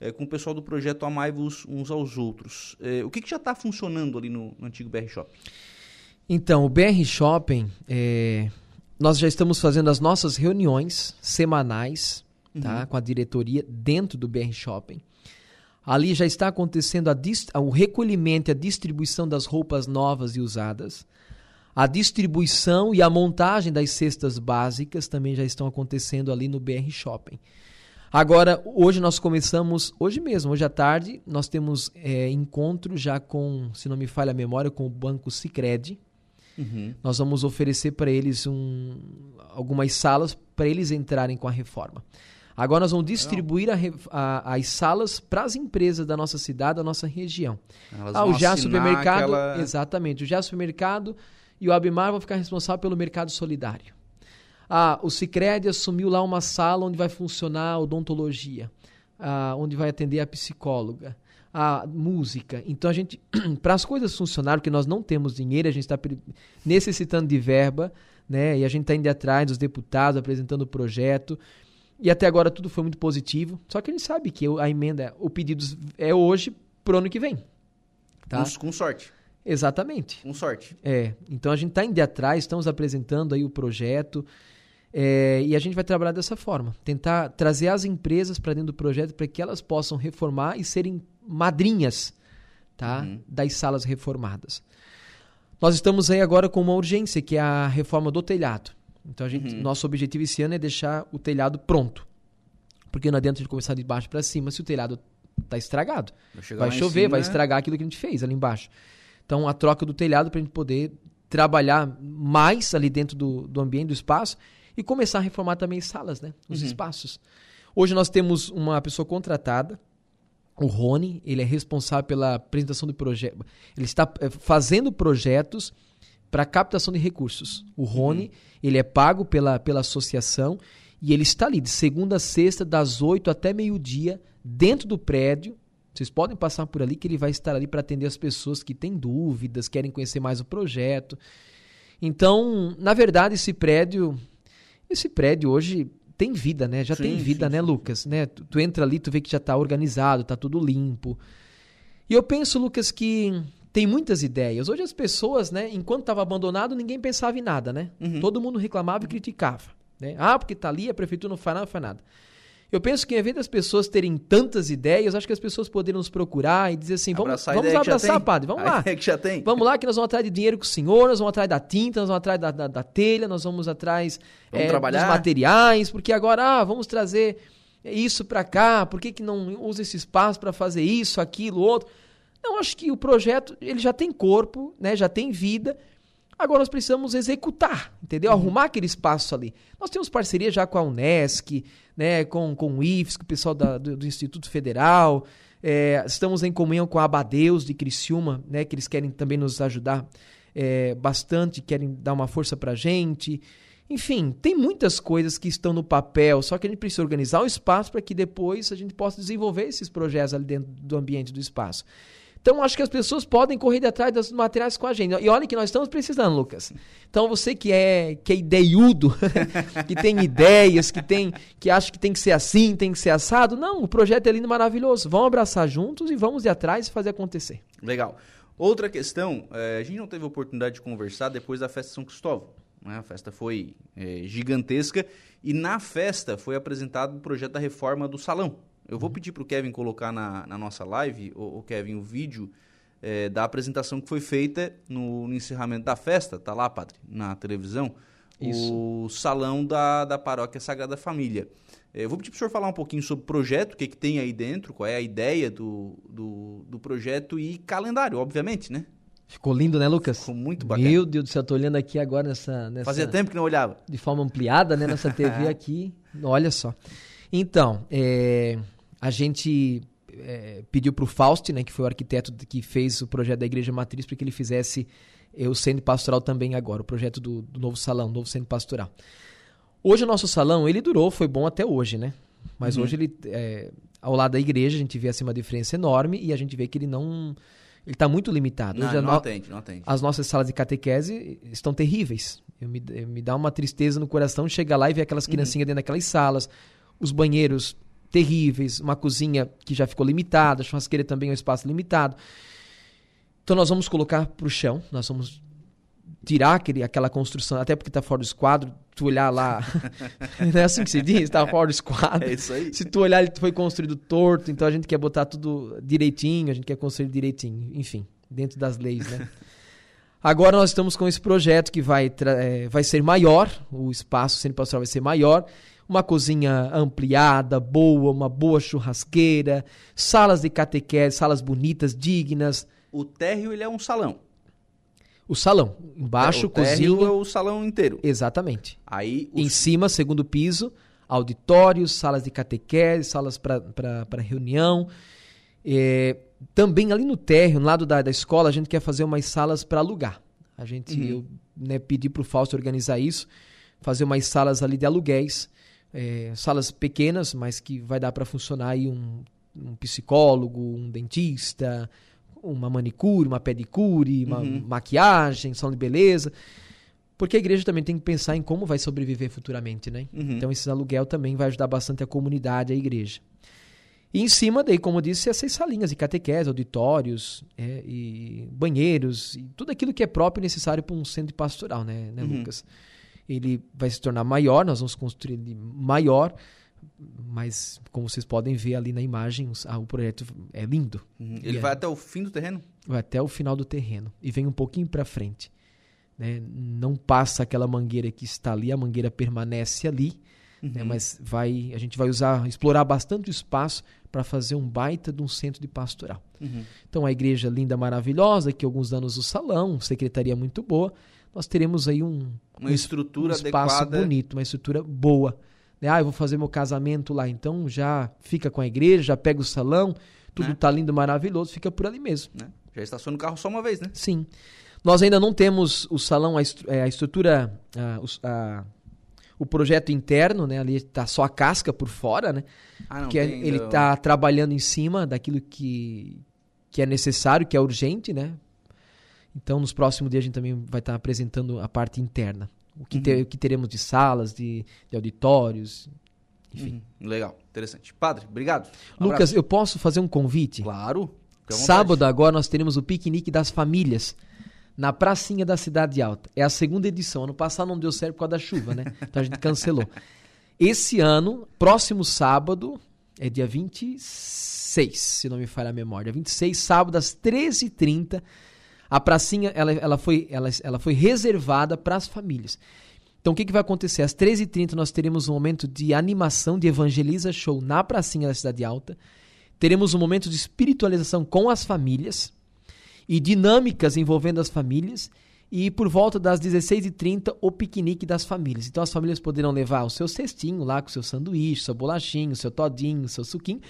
é, com o pessoal do projeto Amai-vos uns aos outros. É, o que, que já está funcionando ali no, no antigo BR Shop? Então, o BR Shopping, é, nós já estamos fazendo as nossas reuniões semanais tá, uhum. tá, com a diretoria dentro do BR Shopping. Ali já está acontecendo o recolhimento e a distribuição das roupas novas e usadas. A distribuição e a montagem das cestas básicas também já estão acontecendo ali no BR Shopping. Agora, hoje nós começamos, hoje mesmo, hoje à tarde, nós temos é, encontro já com, se não me falha a memória, com o Banco Sicredi Uhum. Nós vamos oferecer para eles um, algumas salas para eles entrarem com a reforma. Agora nós vamos distribuir a, a, as salas para as empresas da nossa cidade, da nossa região. Elas ah, o Já Supermercado, aquela... exatamente, o Já Supermercado e o Abimar vão ficar responsáveis pelo mercado solidário. Ah, o Sicredi assumiu lá uma sala onde vai funcionar a odontologia, ah, onde vai atender a psicóloga a música. Então a gente, para as coisas funcionarem, porque nós não temos dinheiro, a gente está necessitando de verba, né? E a gente está indo atrás dos deputados, apresentando o projeto. E até agora tudo foi muito positivo. Só que a gente sabe que a emenda, o pedido é hoje pro ano que vem. Tá? Com, com sorte. Exatamente. Com sorte. É. Então a gente está indo atrás, estamos apresentando aí o projeto. É, e a gente vai trabalhar dessa forma, tentar trazer as empresas para dentro do projeto para que elas possam reformar e serem madrinhas tá, uhum. das salas reformadas. Nós estamos aí agora com uma urgência, que é a reforma do telhado. Então, a gente, uhum. nosso objetivo esse ano é deixar o telhado pronto. Porque não adianta gente começar de baixo para cima se o telhado está estragado. Vai, chover, vai estragar aquilo que a gente fez ali embaixo. Então, a troca do telhado para a gente poder trabalhar mais ali dentro do, do ambiente, do espaço, e começar a reformar também salas, né? Os uhum. espaços. Hoje nós temos uma pessoa contratada, o Rony, ele é responsável pela apresentação do projeto. Ele está eh, fazendo projetos para captação de recursos. O Rony, uhum. ele é pago pela, pela associação e ele está ali de segunda a sexta, das 8 até meio-dia, dentro do prédio. Vocês podem passar por ali que ele vai estar ali para atender as pessoas que têm dúvidas, querem conhecer mais o projeto. Então, na verdade, esse prédio, esse prédio hoje tem vida, né? Já sim, tem vida, sim, né, sim. Lucas? Né? Tu, tu, entra ali, tu vê que já está organizado, está tudo limpo. E eu penso, Lucas, que tem muitas ideias. Hoje as pessoas, né, enquanto estava abandonado, ninguém pensava em nada, né? Uhum. Todo mundo reclamava e criticava. Né? Ah, porque está ali, a prefeitura não faz nada, não faz nada. Eu penso que, em vez das pessoas terem tantas ideias, acho que as pessoas poderiam nos procurar e dizer assim: vamos, Abraçar vamos abraçar, padre, vamos lá. que já tem. Vamos lá, que nós vamos atrás de dinheiro com o senhor, nós vamos atrás da tinta, nós vamos atrás da, da, da telha, nós vamos atrás Vamos trabalhar. dos materiais, porque agora, ah, vamos trazer isso para cá, por que, que não usa esse espaço para fazer isso, aquilo, outro? Não, acho que o projeto, ele já tem corpo, né, já tem vida, agora nós precisamos executar, entendeu? Arrumar aquele espaço ali. Nós temos parceria já com a Unesc, né, com, com o IFES, com o pessoal da- do, do Instituto Federal, é, estamos em comunhão com a Abadeus de Criciúma, né, que eles querem também nos ajudar é, bastante, querem dar uma força pra gente. Enfim, tem muitas coisas que estão no papel, só que a gente precisa organizar o espaço para que depois a gente possa desenvolver esses projetos ali dentro do ambiente do espaço. Então, acho que as pessoas podem correr atrás dos materiais com a gente. E olha que nós estamos precisando, Lucas. Então, você que é, que é ideiudo, que tem ideias, que tem que acha que tem que ser assim, tem que ser assado, não, o projeto é lindo maravilhoso. Vamos abraçar juntos e vamos ir atrás e fazer acontecer. Legal. Outra questão, eh, a gente não teve oportunidade de conversar depois da festa de São Cristóvão. né? A festa foi eh, gigantesca e na festa foi apresentado o projeto da reforma do salão. Eu vou pedir para o Kevin colocar na, na nossa live, o, Kevin, o vídeo eh, da apresentação que foi feita no, no encerramento da festa. Tá lá, padre, na televisão. O salão da, da paróquia Sagrada Família. Eh, Eu vou pedir para o senhor falar um pouquinho sobre o projeto, o que, que tem aí dentro, qual é a ideia do, do, do projeto e calendário, obviamente, né? Ficou lindo, né, Lucas? Ficou muito bacana. Meu Deus do céu, tô olhando aqui agora nessa, nessa Fazia tempo que não olhava. de forma ampliada, né, nessa TV aqui. Olha só. Então, é, a gente é, pediu para o Fausto, né, que foi o arquiteto que fez o projeto da Igreja Matriz, para que ele fizesse o centro pastoral também agora, o projeto do, do novo salão, novo centro pastoral. Hoje o nosso salão, ele durou, foi bom até hoje, né? Mas hoje ele, é, ao lado da igreja, a gente vê assim uma diferença enorme e a gente vê que ele não, ele está muito limitado. Não, não no- atende, não atende. as nossas salas de catequese estão terríveis. Eu me, eu- me dá uma tristeza no coração chegar lá e ver aquelas criancinhas dentro daquelas salas, os banheiros terríveis, uma cozinha que já ficou limitada, a churrasqueira também é um espaço limitado. Então nós vamos colocar para o chão, nós vamos tirar aquele, aquela construção, até porque está fora do esquadro, tu olhar lá, não é assim que se diz? Está fora do esquadro. É isso aí. Se tu olhar, ele foi construído torto, então a gente quer botar tudo direitinho, a gente quer construir direitinho, enfim, dentro das leis, né? Agora nós estamos com esse projeto que vai, eh, vai ser maior, o espaço centro pastoral vai ser maior, uma cozinha ampliada, boa, uma boa churrasqueira, salas de catequese, salas bonitas, dignas, O térreo, ele é um salão. o salão, embaixo, o térreo cozinha, é o salão inteiro. exatamente. Aí, Em os... cima, segundo piso, auditórios, salas de catequese, salas para reunião. É, também ali no térreo, no lado da, da escola, a gente quer fazer umas salas para alugar. A gente Uhum. eu, né, pedi para o Fausto organizar isso, fazer umas salas ali de aluguéis, é, salas pequenas, mas que vai dar para funcionar aí um, um psicólogo, um dentista, uma manicure, uma pedicure, uma Uhum. maquiagem, salão de beleza. Porque a igreja também tem que pensar em como vai sobreviver futuramente, né? Uhum. Então, esse aluguel também vai ajudar bastante a comunidade, a igreja. E em cima, daí, como eu disse, essas salinhas de catequese, auditórios, é, e banheiros, e tudo aquilo que é próprio e necessário para um centro pastoral, né, né Uhum. Lucas? Ele vai se tornar maior, nós vamos construir ele maior, mas como vocês podem ver ali na imagem, ah, o projeto é lindo. Uhum. Ele é- vai até o fim do terreno? vai até o final do terreno e vem um pouquinho para frente. Né? Não passa aquela mangueira que está ali, a mangueira permanece ali, Uhum. né? mas vai, a gente vai usar, explorar bastante o espaço para fazer um baita de um centro de pastoral. Uhum. Então a igreja linda, maravilhosa, que alguns anos o salão, secretaria muito boa, nós teremos aí um, Uma estrutura um espaço adequada. bonito, uma estrutura boa. Né? Ah, eu vou fazer meu casamento lá, então já fica com a igreja, já pega o salão, tudo Né? tá lindo, maravilhoso, fica por ali mesmo. Né? Já estaciona o carro só uma vez, né? Sim. Nós ainda não temos o salão, a, estru- é, a estrutura, a- a- o projeto interno, né? Ali está só a casca por fora, né? Ah, não que é- ele ainda- está trabalhando em cima daquilo que, que é necessário, que é urgente, né? Então, nos próximos dias a gente também vai estar apresentando a parte interna. O que, Uhum. o que teremos de salas, de, de auditórios, enfim. Uhum. Legal, interessante. Padre, obrigado. Um Lucas, abraço. eu posso fazer um convite? Claro. Sábado agora nós teremos o piquenique das famílias na pracinha da Cidade Alta. É a segunda edição. Ano passado não deu certo por causa da chuva, né? Então a gente cancelou. Esse ano, próximo sábado, é dia 26, se não me falha a memória. 26, sábado, às 13h30. A pracinha ela, ela, foi, ela, ela foi reservada para as famílias. Então, o que, que vai acontecer? Às 13h30 nós teremos um momento de animação, de evangeliza show na pracinha da Cidade Alta. Teremos um momento de espiritualização com as famílias e dinâmicas envolvendo as famílias. E por volta das 16h30, o piquenique das famílias. Então, as famílias poderão levar o seu cestinho lá com o seu sanduíche, seu bolachinho, seu todinho, seu suquinho.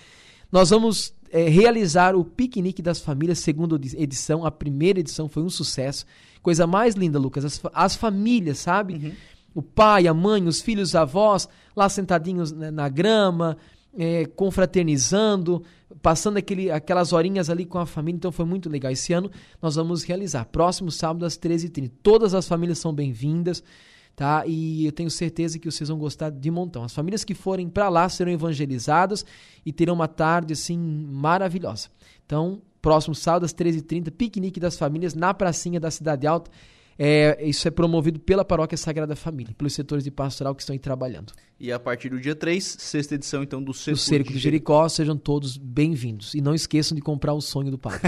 Nós vamos é, realizar o piquenique das famílias, segunda edição. A primeira edição foi um sucesso. Coisa mais linda, Lucas. As, as famílias, sabe? Uhum o pai, a mãe, os filhos, os avós, lá sentadinhos na grama, é, confraternizando, passando aquele, aquelas horinhas ali com a família. Então foi muito legal. Esse ano nós vamos realizar. Próximo sábado às 13h30. Todas as famílias são bem-vindas. Tá? E eu tenho certeza que vocês vão gostar de montão. As famílias que forem para lá serão evangelizadas e terão uma tarde assim maravilhosa. Então, próximo sábado às 13h30, piquenique das famílias na pracinha da Cidade Alta. É, isso é promovido pela Paróquia Sagrada Família, pelos setores de pastoral que estão aí trabalhando. E a partir do dia 3, sexta edição então do Cerco, do Cerco de Jericó, sejam todos bem-vindos. E não esqueçam de comprar o sonho do padre.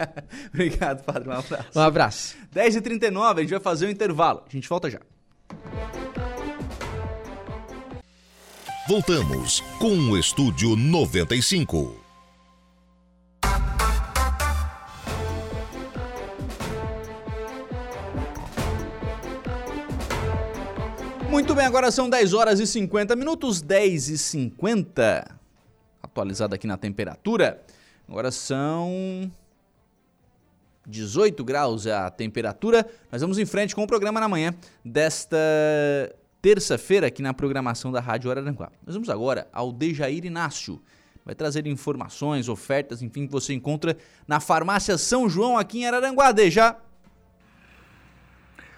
Obrigado, padre. Um abraço. Um abraço. 10h39, a gente vai fazer um intervalo. A gente volta já. Voltamos com o Estúdio 95. Muito bem, agora são 10 horas e 50 minutos, 10 e 50. Atualizado aqui na temperatura. Agora são 18 graus a temperatura. Nós vamos em frente com o programa na manhã desta terça-feira aqui na programação da Rádio Araranguá. Nós vamos agora ao Dejair Inácio. Vai trazer informações, ofertas, enfim, que você encontra na Farmácia São João aqui em Araranguá. Deja,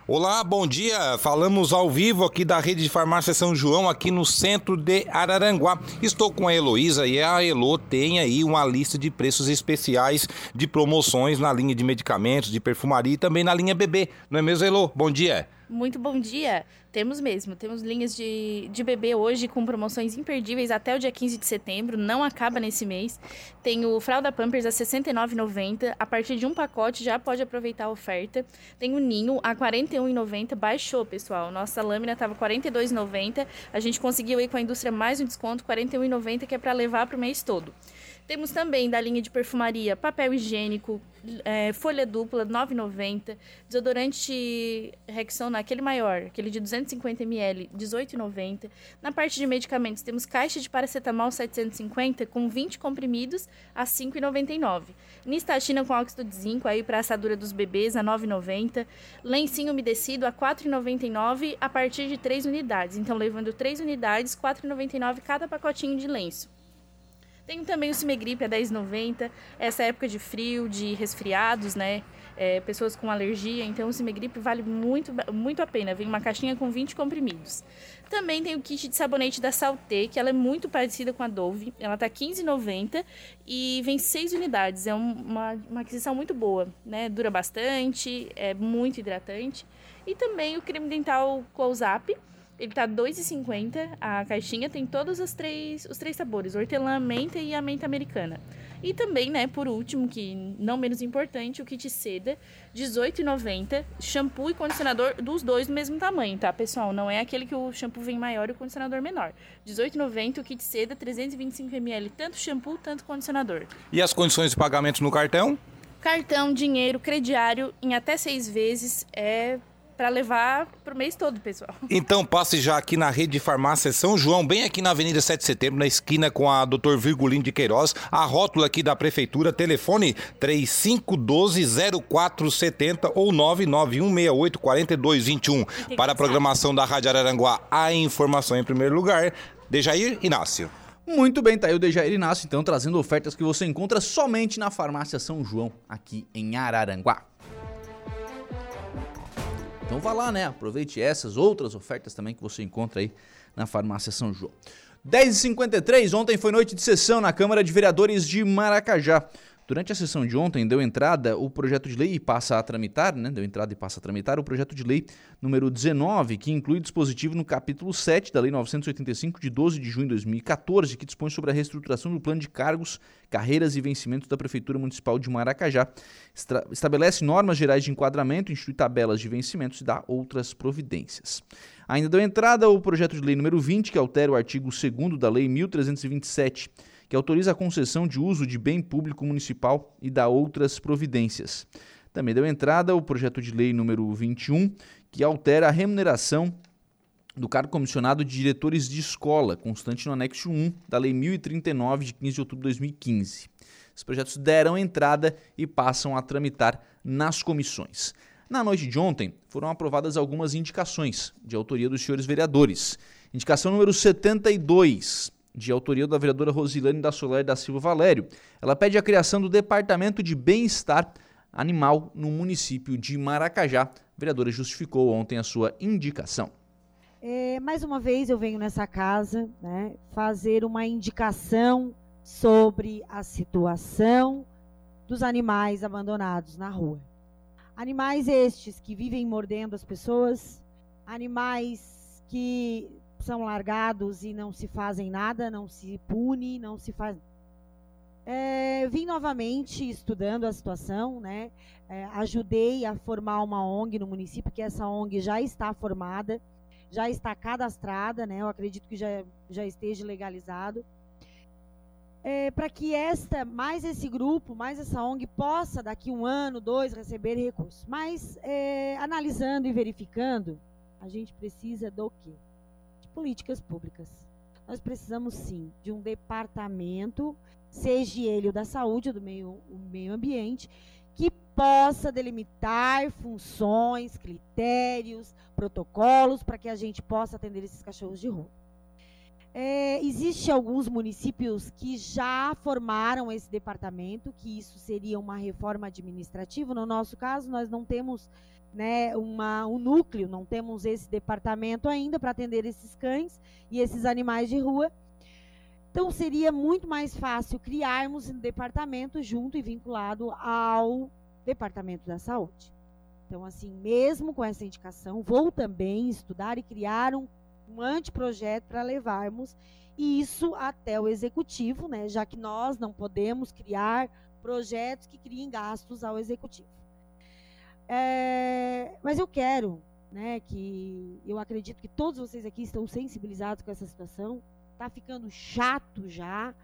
Olá, bom dia. Falamos ao vivo aqui da rede de farmácia São João, aqui no centro de Araranguá. Estou com a Heloísa e a Elo tem aí uma lista de preços especiais de promoções na linha de medicamentos, de perfumaria e também na linha bebê. Não é mesmo, Elo? Bom dia. Muito bom dia. Temos mesmo. Temos linhas de, de bebê hoje com promoções imperdíveis até o dia 15 de setembro. Não acaba nesse mês. Tem o Fralda Pampers a R$ 69,90. A partir de um pacote já pode aproveitar a oferta. Tem o Ninho a R$ 41,90. Baixou, pessoal. Nossa lâmina estava R$ 42,90. A gente conseguiu aí com a indústria mais um desconto, R$ 41,90, que é para levar para o mês todo. Temos também da linha de perfumaria papel higiênico, é, folha dupla, 9,90. Desodorante Rexona, aquele maior, aquele de 250ml, 18,90. Na parte de medicamentos, temos caixa de paracetamol 750 com 20 comprimidos a 5,99. Nistatina com óxido de zinco aí para assadura dos bebês a 9,90. Lencinho umedecido a 4,99 a partir de 3 unidades. Então, levando 3 unidades, 4,99 cada pacotinho de lenço. Tem também o Cimegripe a 10,90. Essa época de frio, de resfriados, né? É, pessoas com alergia, então o Cimegripe vale muito, muito a pena. Vem uma caixinha com 20 comprimidos. Também tem o kit de sabonete da Salté, que ela é muito parecida com a Dove. Ela tá 15,90 e vem 6 unidades. É uma, uma aquisição muito boa, né? Dura bastante, é muito hidratante. E também o creme dental Close-Up, ele tá 2,50 a caixinha, tem todos os três, os três sabores, hortelã, menta e a menta americana. E também, né, por último, que não menos importante, o kit seda, 18,90, shampoo e condicionador dos dois do mesmo tamanho, tá, pessoal? Não é aquele que o shampoo vem maior e o condicionador menor. 18,90 o kit seda, 325 ml, tanto shampoo, tanto condicionador. E as condições de pagamento no cartão? Cartão, dinheiro, crediário em até seis vezes é para levar pro mês todo, pessoal. Então passe já aqui na rede de farmácia São João, bem aqui na Avenida 7 de Setembro, na esquina com a Dr. Virgulino de Queiroz, a rótula aqui da prefeitura, telefone 3512-0470 ou 991684221. Para a programação da Rádio Araranguá, a informação em primeiro lugar. Dejair Inácio. Muito bem, tá aí o Dejair Inácio, então, trazendo ofertas que você encontra somente na farmácia São João, aqui em Araranguá. Então vá lá, né? Aproveite essas outras ofertas também que você encontra aí na Farmácia São João. 10h53, ontem foi noite de sessão na Câmara de Vereadores de Maracajá. Durante a sessão de ontem, deu entrada o projeto de lei e passa a tramitar, né? Deu entrada e passa a tramitar o projeto de lei número 19, que inclui dispositivo no capítulo 7 da Lei 985, de 12 de junho de 2014, que dispõe sobre a reestruturação do plano de cargos, carreiras e vencimentos da Prefeitura Municipal de Maracajá. Estabelece normas gerais de enquadramento, institui tabelas de vencimentos e dá outras providências. Ainda deu entrada o projeto de lei número 20, que altera o artigo 2 da Lei 1327 que autoriza a concessão de uso de bem público municipal e dá outras providências. Também deu entrada o projeto de lei número 21, que altera a remuneração do cargo comissionado de diretores de escola, constante no anexo 1 da Lei 1039, de 15 de outubro de 2015. Os projetos deram entrada e passam a tramitar nas comissões. Na noite de ontem, foram aprovadas algumas indicações de autoria dos senhores vereadores. Indicação número 72, de autoria da vereadora Rosilane da Soler da Silva Valério. Ela pede a criação do Departamento de Bem-Estar Animal no município de Maracajá. A vereadora justificou ontem a sua indicação. É, mais uma vez eu venho nessa casa né, fazer uma indicação sobre a situação dos animais abandonados na rua. Animais estes que vivem mordendo as pessoas, animais que são largados e não se fazem nada, não se pune, não se faz. É, vim novamente estudando a situação, né? É, ajudei a formar uma ONG no município, que essa ONG já está formada, já está cadastrada, né? Eu acredito que já, já esteja legalizado. É, para que esta, mais esse grupo, mais essa ONG possa daqui um ano, dois, receber recursos. Mas é, analisando e verificando, a gente precisa do quê? Políticas públicas. Nós precisamos sim de um departamento, seja ele o da saúde ou do meio, o meio ambiente, que possa delimitar funções, critérios, protocolos para que a gente possa atender esses cachorros de rua. É, Existem alguns municípios que já formaram esse departamento, que isso seria uma reforma administrativa. No nosso caso, nós não temos né, uma, um núcleo, não temos esse departamento ainda para atender esses cães e esses animais de rua. Então seria muito mais fácil criarmos um departamento junto e vinculado ao Departamento da Saúde. Então, assim, mesmo com essa indicação, vou também estudar e criar um, um anteprojeto para levarmos isso até o executivo, né? Já que nós não podemos criar projetos que criem gastos ao executivo. É, mas eu quero, né, que eu acredito que todos vocês aqui estão sensibilizados com essa situação. Tá ficando chato já,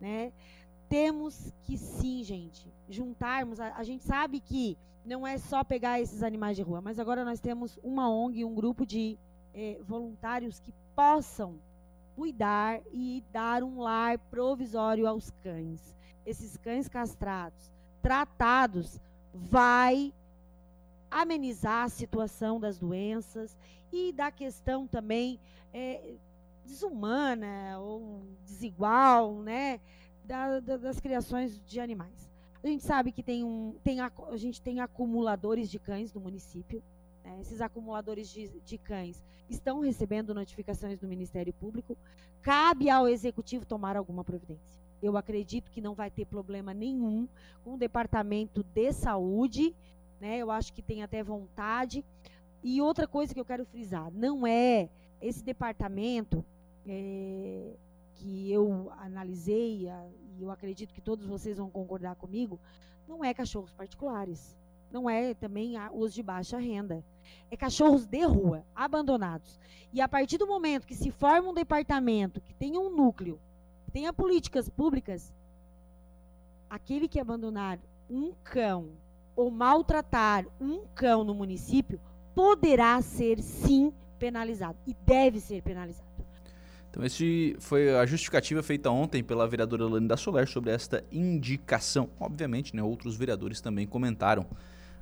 né? Temos que sim, gente, juntarmos. A, a gente sabe que não é só pegar esses animais de rua, mas agora nós temos uma ONG, um grupo de é, voluntários que possam cuidar e dar um lar provisório aos cães. Esses cães castrados, tratados, vai amenizar a situação das doenças e da questão também é, desumana ou desigual, né, da, da, das criações de animais. A gente sabe que tem um, tem a, a gente tem acumuladores de cães no município. Né, esses acumuladores de, de cães estão recebendo notificações do Ministério Público. Cabe ao Executivo tomar alguma providência. Eu acredito que não vai ter problema nenhum com o Departamento de Saúde né? Eu acho que tem até vontade. E outra coisa que eu quero frisar, não é esse departamento é, que eu analisei, e eu acredito que todos vocês vão concordar comigo, não é cachorros particulares. Não é também os de baixa renda. É cachorros de rua, abandonados. E a partir do momento que se forma um departamento, que tenha um núcleo, que tenha políticas públicas, aquele que abandonar um cão ou maltratar um cão no município poderá ser sim penalizado e deve ser penalizado. Então, esse foi a justificativa feita ontem pela vereadora Lani da Soler sobre esta indicação. Obviamente, né, outros vereadores também comentaram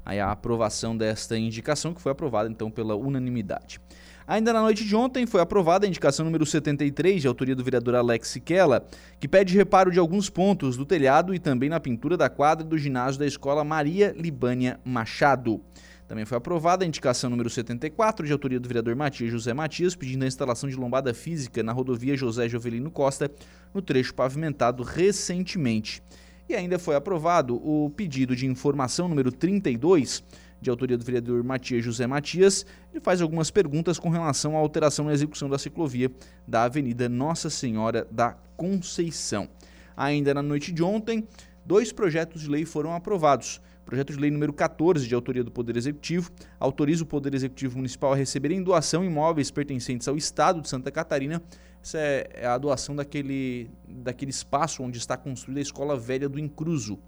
a aprovação desta indicação, que foi aprovada então pela unanimidade. Ainda na noite de ontem foi aprovada a indicação número 73, de autoria do vereador Alex Siquela, que pede reparo de alguns pontos do telhado e também na pintura da quadra do ginásio da escola Maria Libânia Machado. Também foi aprovada a indicação número 74, de autoria do vereador Matias José Matias, pedindo a instalação de lombada física na rodovia José Jovelino Costa, no trecho pavimentado recentemente. E ainda foi aprovado o pedido de informação número 32, de autoria do vereador Matias José Matias. Ele faz algumas perguntas com relação à alteração na execução da ciclovia da Avenida Nossa Senhora da Conceição. Ainda na noite de ontem, dois projetos de lei foram aprovados. Projeto de lei número 14, de autoria do Poder Executivo, autoriza o Poder Executivo Municipal a receber em doação imóveis pertencentes ao Estado de Santa Catarina. Essa é, é a doação daquele, daquele espaço onde está construída a Escola Velha do Incruso.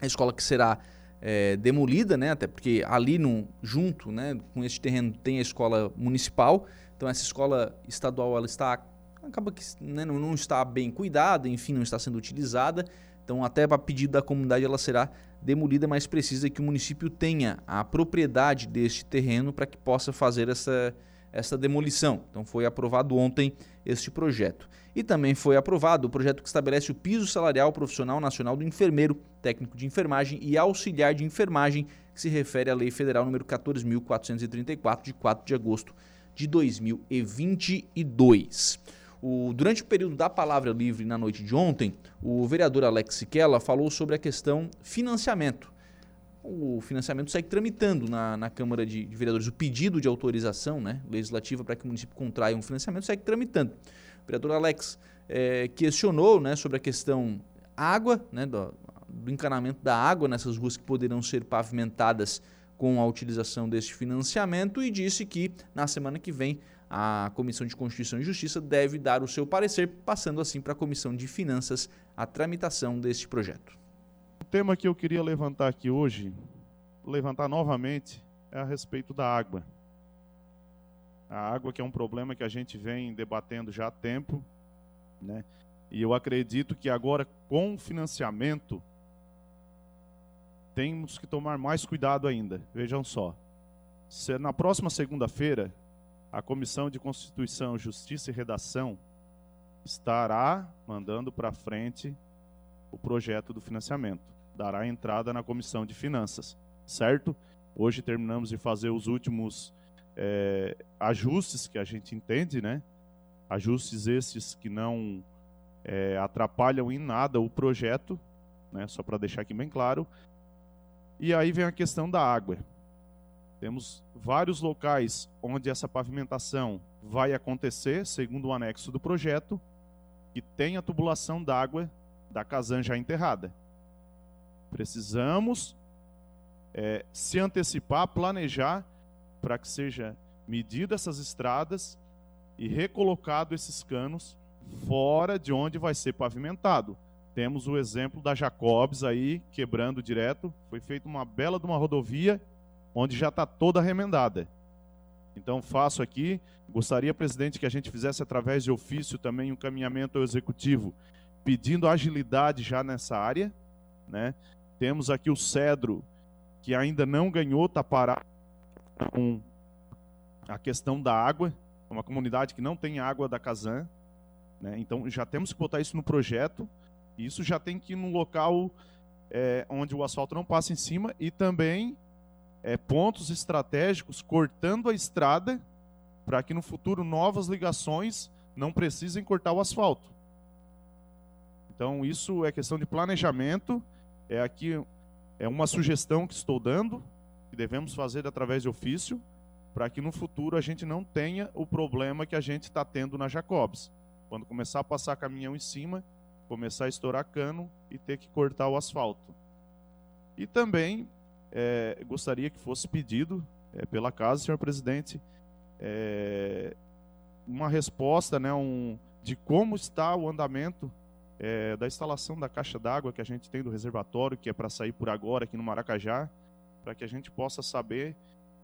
A escola que será é, demolida, né? Até porque ali no, junto, né, com este terreno tem a escola municipal. Então essa escola estadual ela está acaba que né, não, não está bem cuidada, enfim, não está sendo utilizada. Então até para pedido da comunidade ela será demolida, mas precisa que o município tenha a propriedade deste terreno para que possa fazer essa, essa demolição. Então foi aprovado ontem este projeto. E também foi aprovado o projeto que estabelece o piso salarial profissional nacional do enfermeiro, técnico de enfermagem e auxiliar de enfermagem, que se refere à Lei Federal número 14.434, de 4 de agosto de 2022. O, durante o período da palavra livre na noite de ontem, o vereador Alex Siquela falou sobre a questão financiamento. O financiamento segue tramitando na, na Câmara de, de, Vereadores. O pedido de autorização né, legislativa para que o município contraia um financiamento segue tramitando. O vereador Alex é, questionou né, sobre a questão água, né, do, do encanamento da água nessas ruas que poderão ser pavimentadas com a utilização deste financiamento e disse que na semana que vem a Comissão de Constituição e Justiça deve dar o seu parecer, passando assim para a Comissão de Finanças a tramitação deste projeto. O tema que eu queria levantar aqui hoje, levantar novamente, é a respeito da água. A água que é um problema que a gente vem debatendo já há tempo, né? E eu acredito que agora com o financiamento temos que tomar mais cuidado ainda. Vejam só. Se na próxima segunda-feira a Comissão de Constituição, Justiça e Redação estará mandando para frente o projeto do financiamento. Dará entrada na Comissão de Finanças, certo? Hoje terminamos de fazer os últimos é, ajustes que a gente entende, né? Ajustes esses que não é, atrapalham em nada o projeto, né? Só para deixar aqui bem claro. E aí vem a questão da água. Temos vários locais onde essa pavimentação vai acontecer, segundo o anexo do projeto, que tem a tubulação d'água da Casan já enterrada. Precisamos é, se antecipar, planejar para que seja medida essas estradas e recolocado esses canos fora de onde vai ser pavimentado. Temos o exemplo da Jacobs aí quebrando direto. Foi feita uma bela de uma rodovia onde já está toda remendada. Então faço aqui, gostaria, presidente, que a gente fizesse através de ofício também um caminhamento ao executivo, pedindo agilidade já nessa área. Né? Temos aqui o Cedro, que ainda não ganhou, está parado com a questão da água, uma comunidade que não tem água da Casan. Né? Então já temos que botar isso no projeto, e isso já tem que ir num local é, onde o asfalto não passa em cima e também é, pontos estratégicos cortando a estrada para que no futuro novas ligações não precisem cortar o asfalto. Então isso é questão de planejamento. É aqui é uma sugestão que estou dando que devemos fazer através de ofício para que no futuro a gente não tenha o problema que a gente está tendo na Jacobs. Quando começar a passar caminhão em cima, começar a estourar cano e ter que cortar o asfalto. E também é, gostaria que fosse pedido é, pela casa, senhor presidente, é, uma resposta né, um, de como está o andamento é, da instalação da caixa d'água que a gente tem do reservatório, que é para sair por agora aqui no Maracajá, para que a gente possa saber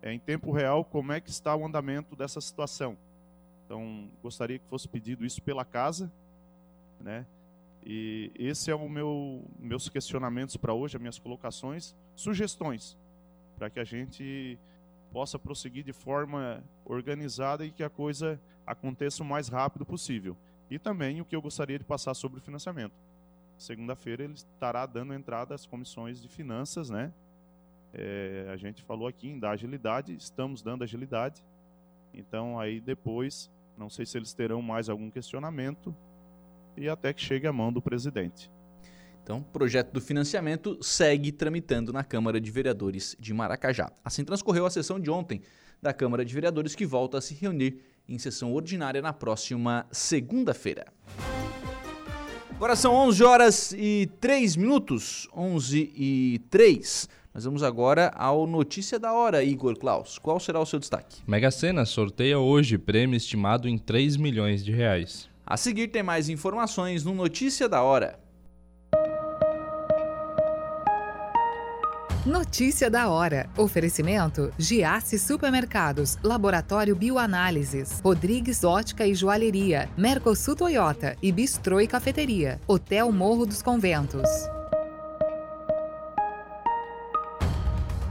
é, em tempo real como é que está o andamento dessa situação. Então, gostaria que fosse pedido isso pela casa, né? E esse é o meu meus questionamentos para hoje, as minhas colocações, sugestões para que a gente possa prosseguir de forma organizada e que a coisa aconteça o mais rápido possível. E também o que eu gostaria de passar sobre o financiamento. Segunda-feira ele estará dando entrada às comissões de finanças, né? É, a gente falou aqui em dar agilidade, estamos dando agilidade. Então aí depois, não sei se eles terão mais algum questionamento, e até que chegue à mão do presidente. Então, o projeto do financiamento segue tramitando na Câmara de Vereadores de Maracajá. Assim transcorreu a sessão de ontem da Câmara de Vereadores, que volta a se reunir em sessão ordinária na próxima segunda-feira. Agora são 11 horas e 3 minutos, 11 e 3. Nós vamos agora ao Notícia da Hora, Igor Klaus. Qual será o seu destaque? Mega Sena sorteia hoje prêmio estimado em 3 milhões de reais. A seguir tem mais informações no Notícia da Hora. Notícia da hora. Oferecimento: Giasse Supermercados, Laboratório Bioanálises, Rodrigues Ótica e Joalheria, Mercosul Toyota e Bistrô e Cafeteria, Hotel Morro dos Conventos.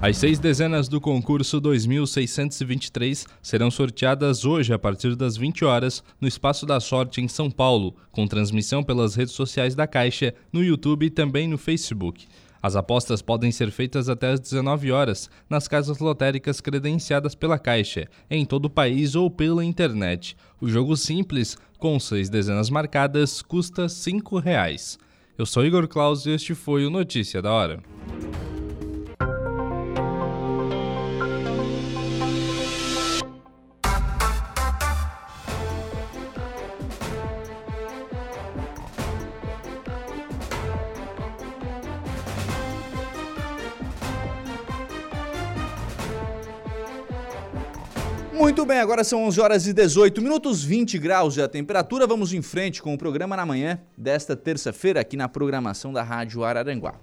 As seis dezenas do concurso 2623 serão sorteadas hoje a partir das 20 horas no Espaço da Sorte em São Paulo, com transmissão pelas redes sociais da Caixa, no YouTube e também no Facebook. As apostas podem ser feitas até às 19 horas nas casas lotéricas credenciadas pela Caixa, em todo o país ou pela internet. O jogo simples, com seis dezenas marcadas, custa 5 reais. Eu sou Igor Claus e este foi o Notícia da Hora. Muito bem, agora são 11 horas e 18 minutos, 20 graus é a temperatura. Vamos em frente com o programa na manhã desta terça-feira aqui na programação da Rádio Araranguá.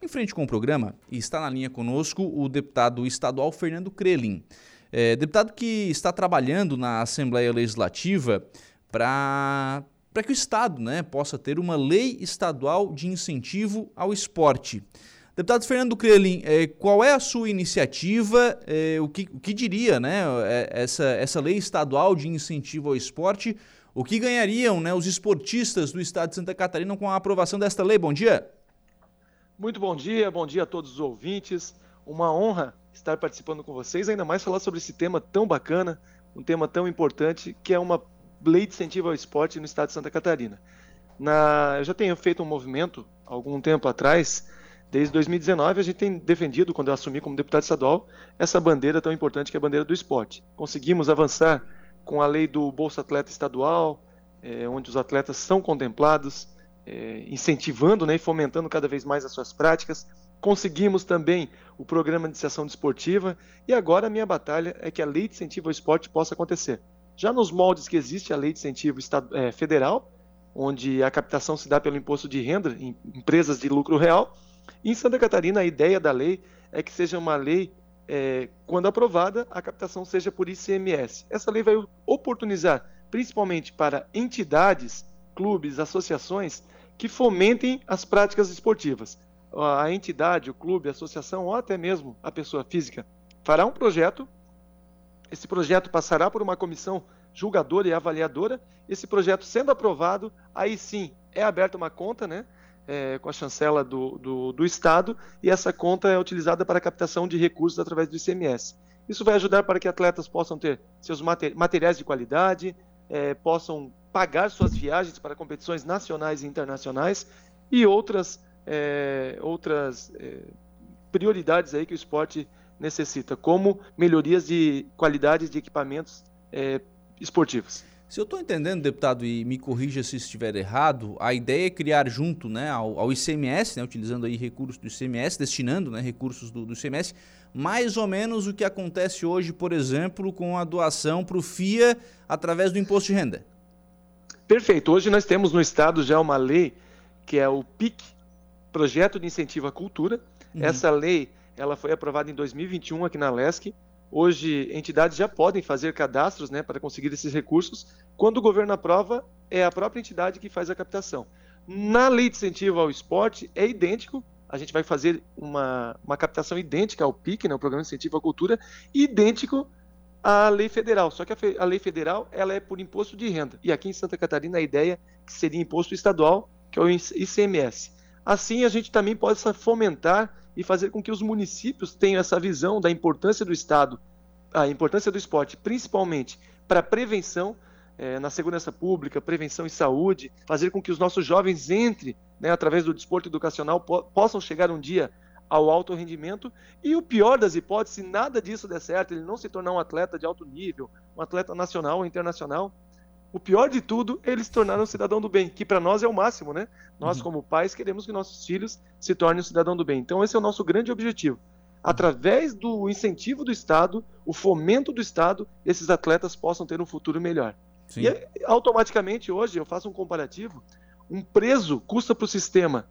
Em frente com o programa, está na linha conosco o deputado estadual Fernando Crelin. É, deputado que está trabalhando na Assembleia Legislativa para para que o Estado né, possa ter uma lei estadual de incentivo ao esporte. Deputado Fernando Crelin, eh, qual é a sua iniciativa? Eh, o, que, o que diria né, eh, essa, essa lei estadual de incentivo ao esporte? O que ganhariam né, os esportistas do estado de Santa Catarina com a aprovação desta lei? Bom dia. Muito bom dia, bom dia a todos os ouvintes. Uma honra estar participando com vocês, ainda mais falar sobre esse tema tão bacana, um tema tão importante, que é uma lei de incentivo ao esporte no estado de Santa Catarina. Na, eu já tenho feito um movimento algum tempo atrás Desde 2019, a gente tem defendido, quando eu assumi como deputado estadual, essa bandeira tão importante que é a bandeira do esporte. Conseguimos avançar com a lei do Bolsa Atleta Estadual, é, onde os atletas são contemplados, é, incentivando né, e fomentando cada vez mais as suas práticas. Conseguimos também o programa de iniciação desportiva e agora a minha batalha é que a lei de incentivo ao esporte possa acontecer. Já nos moldes que existe a lei de incentivo é, federal, onde a captação se dá pelo imposto de renda em empresas de lucro real, em Santa Catarina, a ideia da lei é que seja uma lei, é, quando aprovada, a captação seja por ICMS. Essa lei vai oportunizar, principalmente para entidades, clubes, associações, que fomentem as práticas esportivas. A entidade, o clube, a associação ou até mesmo a pessoa física fará um projeto, esse projeto passará por uma comissão julgadora e avaliadora. Esse projeto sendo aprovado, aí sim é aberta uma conta, né? É, com a chancela do, do, do, Estado e essa conta é utilizada para a captação de recursos através do ICMS. Isso vai ajudar para que atletas possam ter seus materiais de qualidade, é, possam pagar suas viagens para competições nacionais e internacionais e outras, é, outras é, prioridades aí que o esporte necessita, como melhorias de qualidade de equipamentos é, esportivos. Se eu estou entendendo, deputado, e me corrija se estiver errado, a ideia é criar junto né, ao, ao ICMS, né, utilizando aí recursos do ICMS, destinando né, recursos do, do ICMS, mais ou menos o que acontece hoje, por exemplo, com a doação para o FIA através do imposto de renda. Perfeito. Hoje nós temos no Estado já uma lei que é o PIC, Projeto de Incentivo à Cultura. Uhum. Essa lei ela foi aprovada em 2021 aqui na LESC. Hoje, entidades já podem fazer cadastros né, para conseguir esses recursos. Quando o governo aprova, é a própria entidade que faz a captação. Na lei de incentivo ao esporte, é idêntico. A gente vai fazer uma, uma captação idêntica ao PIC, né, o Programa de Incentivo à Cultura, idêntico à lei federal. Só que a, a lei federal ela é por imposto de renda. E aqui em Santa Catarina, a ideia é que seria imposto estadual, que é o ICMS. Assim, a gente também pode fomentar e fazer com que os municípios tenham essa visão da importância do Estado, a importância do esporte, principalmente para prevenção é, na segurança pública, prevenção e saúde, fazer com que os nossos jovens entrem, né, através do desporto educacional, po possam chegar um dia ao alto rendimento. E o pior das hipóteses, se nada disso der certo, ele não se tornar um atleta de alto nível, um atleta nacional ou internacional, o pior de tudo, ele se tornar um cidadão do bem, que para nós é o máximo, né? Nós, uhum. como pais, queremos que nossos filhos se tornem um cidadão do bem. Então, esse é o nosso grande objetivo. Através do incentivo do Estado, o fomento do Estado, esses atletas possam ter um futuro melhor. Sim. E automaticamente, hoje, eu faço um comparativo: um preso custa para o sistema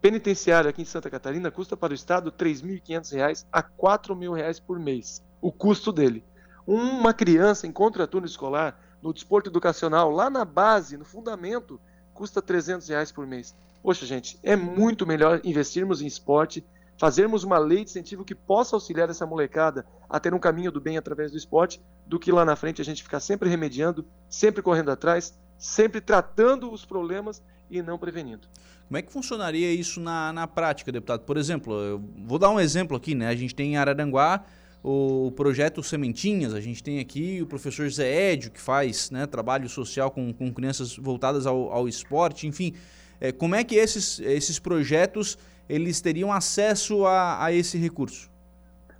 penitenciário aqui em Santa Catarina, custa para o Estado R$ 3.500 a R$ 4.000 por mês. O custo dele. Uma criança em contraturno escolar no desporto educacional, lá na base, no fundamento, custa 300 reais por mês. Poxa, gente, é muito melhor investirmos em esporte, fazermos uma lei de incentivo que possa auxiliar essa molecada a ter um caminho do bem através do esporte, do que lá na frente a gente ficar sempre remediando, sempre correndo atrás, sempre tratando os problemas e não prevenindo. Como é que funcionaria isso na, na prática, deputado? Por exemplo, eu vou dar um exemplo aqui, né? A gente tem em Araranguá o projeto Sementinhas, a gente tem aqui o professor Zé Edio, que faz né, trabalho social com, com crianças voltadas ao, ao esporte, enfim. É, como é que esses, esses projetos eles teriam acesso a, a esse recurso?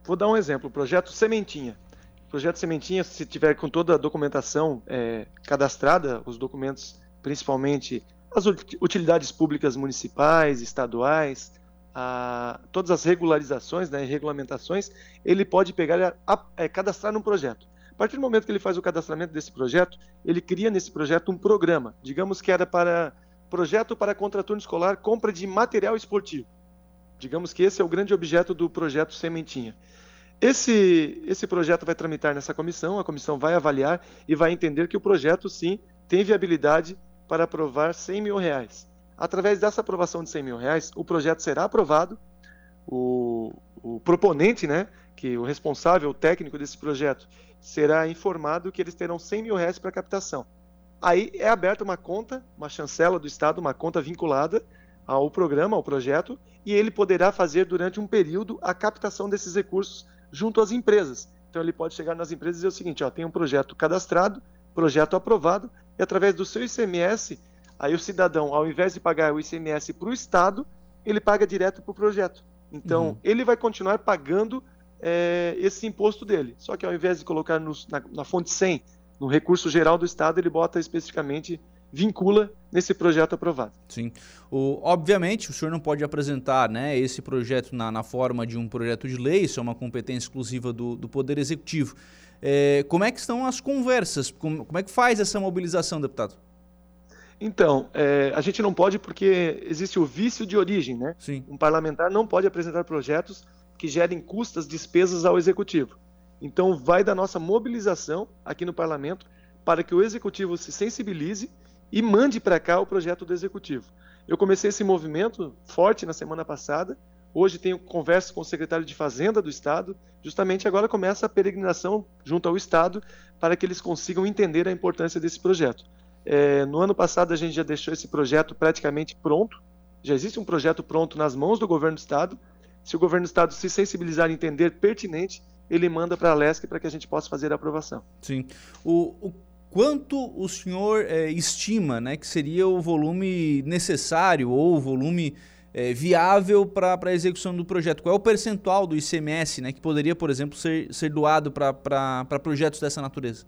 Vou dar um exemplo, o projeto Sementinha. O projeto Sementinha, se tiver com toda a documentação é, cadastrada, os documentos, principalmente as utilidades públicas municipais, estaduais, a, todas as regularizações né, e regulamentações, ele pode pegar e é, cadastrar num projeto. A partir do momento que ele faz o cadastramento desse projeto, ele cria nesse projeto um programa. Digamos que era para projeto para contraturno escolar, compra de material esportivo. Digamos que esse é o grande objeto do projeto Sementinha. Esse, esse projeto vai tramitar nessa comissão, a comissão vai avaliar e vai entender que o projeto, sim, tem viabilidade para aprovar 100 mil reais. Através dessa aprovação de 100 mil reais, o projeto será aprovado. O, o proponente, né, que o responsável técnico desse projeto, será informado que eles terão 100 mil reais para captação. Aí é aberta uma conta, uma chancela do Estado, uma conta vinculada ao programa, ao projeto, e ele poderá fazer durante um período a captação desses recursos junto às empresas. Então ele pode chegar nas empresas e dizer o seguinte: ó, tem um projeto cadastrado, projeto aprovado, e através do seu ICMS Aí o cidadão, ao invés de pagar o ICMS para o Estado, ele paga direto para o projeto. Então, uhum. ele vai continuar pagando é, esse imposto dele. Só que ao invés de colocar no, na, na, fonte 100, no recurso geral do Estado, ele bota especificamente, vincula nesse projeto aprovado. Sim. O, obviamente, o senhor não pode apresentar né, esse projeto na, na forma de um projeto de lei, isso é uma competência exclusiva do, do Poder Executivo. É, como é que estão as conversas? Como, como é que faz essa mobilização, deputado? Então, é, a gente não pode porque existe o vício de origem, né? Sim. Um parlamentar não pode apresentar projetos que gerem custas, despesas ao executivo. Então, vai da nossa mobilização aqui no parlamento para que o executivo se sensibilize e mande para cá o projeto do executivo. Eu comecei esse movimento forte na semana passada. Hoje tenho conversa com o secretário de Fazenda do Estado. Justamente agora começa a peregrinação junto ao Estado para que eles consigam entender a importância desse projeto. É, no ano passado, a gente já deixou esse projeto praticamente pronto. Já existe um projeto pronto nas mãos do governo do Estado. Se o governo do Estado se sensibilizar e entender pertinente, ele manda para a LESC para que a gente possa fazer a aprovação. Sim. O, o quanto o senhor é, estima né, que seria o volume necessário ou o volume é, viável para a execução do projeto? Qual é o percentual do ICMS né, que poderia, por exemplo, ser, ser doado para projetos dessa natureza?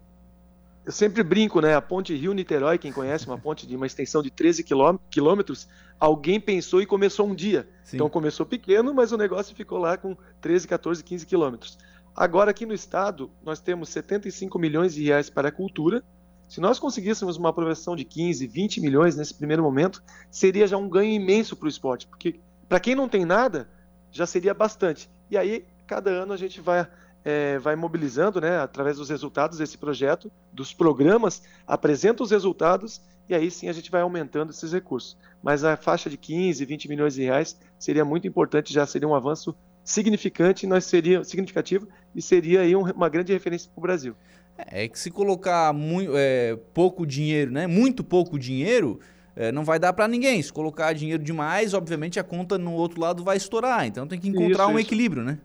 Eu sempre brinco, né? A ponte Rio-Niterói, quem conhece, uma ponte de uma extensão de 13 quilômetros, alguém pensou e começou um dia. Sim. Então começou pequeno, mas o negócio ficou lá com 13, 14, 15 quilômetros. Agora aqui no estado, nós temos 75 milhões de reais para a cultura. Se nós conseguíssemos uma aprovação de 15, 20 milhões nesse primeiro momento, seria já um ganho imenso para o esporte, porque para quem não tem nada, já seria bastante. E aí, cada ano a gente vai é, vai mobilizando, né, através dos resultados desse projeto, dos programas, apresenta os resultados e aí sim a gente vai aumentando esses recursos. Mas a faixa de 15, 20 milhões de reais seria muito importante, já seria um avanço significante, nós seria significativo e seria aí uma grande referência para o Brasil. É, é que se colocar muito, é, pouco dinheiro, né, muito pouco dinheiro, é, não vai dar para ninguém. Se colocar dinheiro demais, obviamente a conta no outro lado vai estourar. Então tem que encontrar isso, um isso. equilíbrio, né?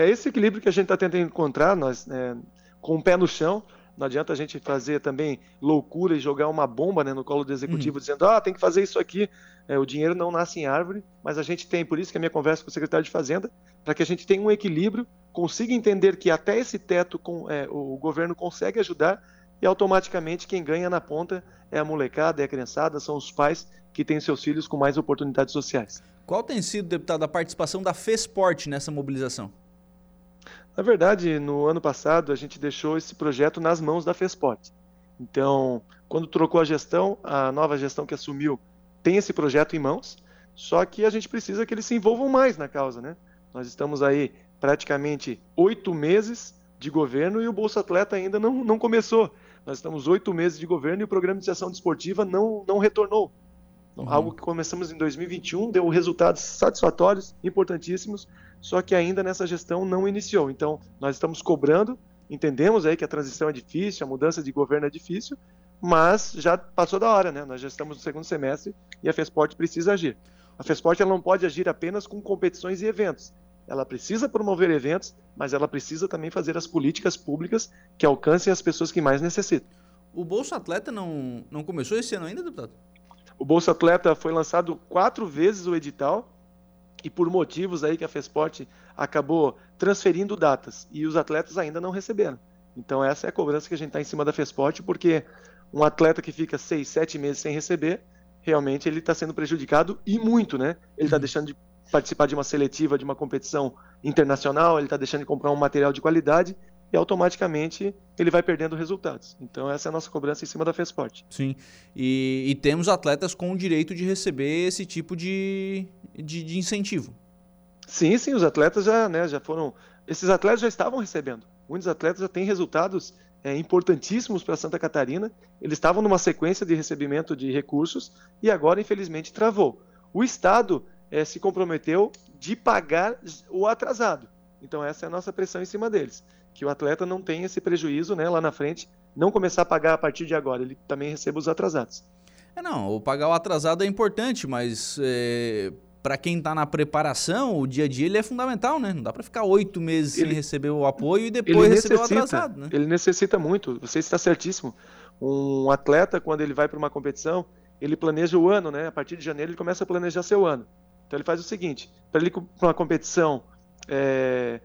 É esse equilíbrio que a gente está tentando encontrar, nós, é, com o pé no chão, Não adianta a gente fazer também loucura e jogar uma bomba né, no colo do executivo uhum. dizendo, ah, tem que fazer isso aqui. É, o dinheiro não nasce em árvore, mas a gente tem, por isso que a minha conversa com o secretário de Fazenda, para que a gente tenha um equilíbrio, consiga entender que até esse teto com, é, o governo consegue ajudar e automaticamente quem ganha na ponta é a molecada, é a criançada, são os pais que têm seus filhos com mais oportunidades sociais. Qual tem sido, deputado, a participação da FESPORT nessa mobilização? Na verdade, no ano passado, a gente deixou esse projeto nas mãos da FESPORT. Então, quando trocou a gestão, a nova gestão que assumiu tem esse projeto em mãos, só que a gente precisa que eles se envolvam mais na causa, né? Nós estamos aí praticamente oito meses de governo e o Bolsa Atleta ainda não, não começou. Nós estamos oito meses de governo e o programa de iniciação desportiva não, não retornou. Uhum. Algo que começamos em 2021 deu resultados satisfatórios, importantíssimos, só que ainda nessa gestão não iniciou. Então, nós estamos cobrando, entendemos aí que a transição é difícil, a mudança de governo é difícil, mas já passou da hora, né? Nós já estamos no segundo semestre e a FESPORT precisa agir. A FESPORT ela não pode agir apenas com competições e eventos. Ela precisa promover eventos, mas ela precisa também fazer as políticas públicas que alcancem as pessoas que mais necessitam. O Bolsa Atleta não, não começou esse ano ainda, deputado? O Bolsa Atleta foi lançado quatro vezes o edital e por motivos aí que a FESPORT acabou transferindo datas e os atletas ainda não receberam. Então essa é a cobrança que a gente está em cima da FESPORT, porque um atleta que fica seis, sete meses sem receber, realmente ele está sendo prejudicado e muito, né? Ele está uhum. deixando de participar de uma seletiva, de uma competição internacional, ele está deixando de comprar um material de qualidade e automaticamente ele vai perdendo resultados. Então essa é a nossa cobrança em cima da FESPORT. Sim, e, e temos atletas com o direito de receber esse tipo de, de, de, incentivo. Sim, sim, os atletas já, né, já foram... Esses atletas já estavam recebendo. Muitos atletas já têm resultados é, importantíssimos para Santa Catarina. Eles estavam numa sequência de recebimento de recursos e agora, infelizmente, travou. O Estado é, se comprometeu de pagar o atrasado. Então, essa é a nossa pressão em cima deles. Que o atleta não tenha esse prejuízo né, lá na frente, não começar a pagar a partir de agora, ele também receba os atrasados. É, não, o pagar o atrasado é importante, mas é, para quem está na preparação, o dia a dia ele é fundamental, né? Não dá para ficar oito meses ele, sem receber o apoio e depois receber o atrasado, né? Ele necessita muito, você está certíssimo. Um atleta, quando ele vai para uma competição, ele planeja o ano, né? A partir de janeiro ele começa a planejar seu ano. Então ele faz o seguinte: para ele para uma competição, é,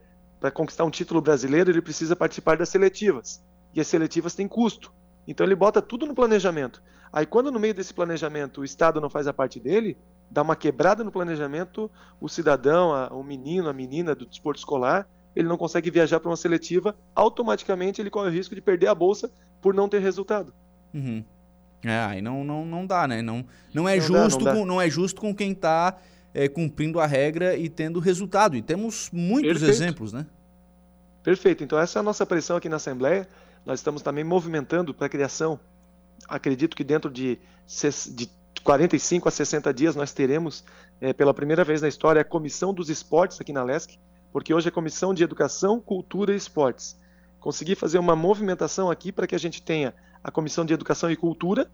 para conquistar um título brasileiro, ele precisa participar das seletivas. E as seletivas têm custo. Então ele bota tudo no planejamento. Aí quando no meio desse planejamento o Estado não faz a parte dele, dá uma quebrada no planejamento, o cidadão, a, o menino, a menina do desporto escolar, ele não consegue viajar para uma seletiva, automaticamente ele corre o risco de perder a bolsa por não ter resultado. Uhum. É, aí não, não, não dá, né? Não, não, é, não justo dá, não, com, não é justo com quem está é, cumprindo a regra e tendo resultado. E temos muitos Perfeito. exemplos, né? Perfeito. Então essa é a nossa pressão aqui na Assembleia. Nós estamos também movimentando para a criação. Acredito que dentro de, de 45 a 60 dias nós teremos, é, pela primeira vez na história, a Comissão dos Esportes aqui na LESC, porque hoje é Comissão de Educação, Cultura e Esportes. Consegui fazer uma movimentação aqui para que a gente tenha a Comissão de Educação e Cultura,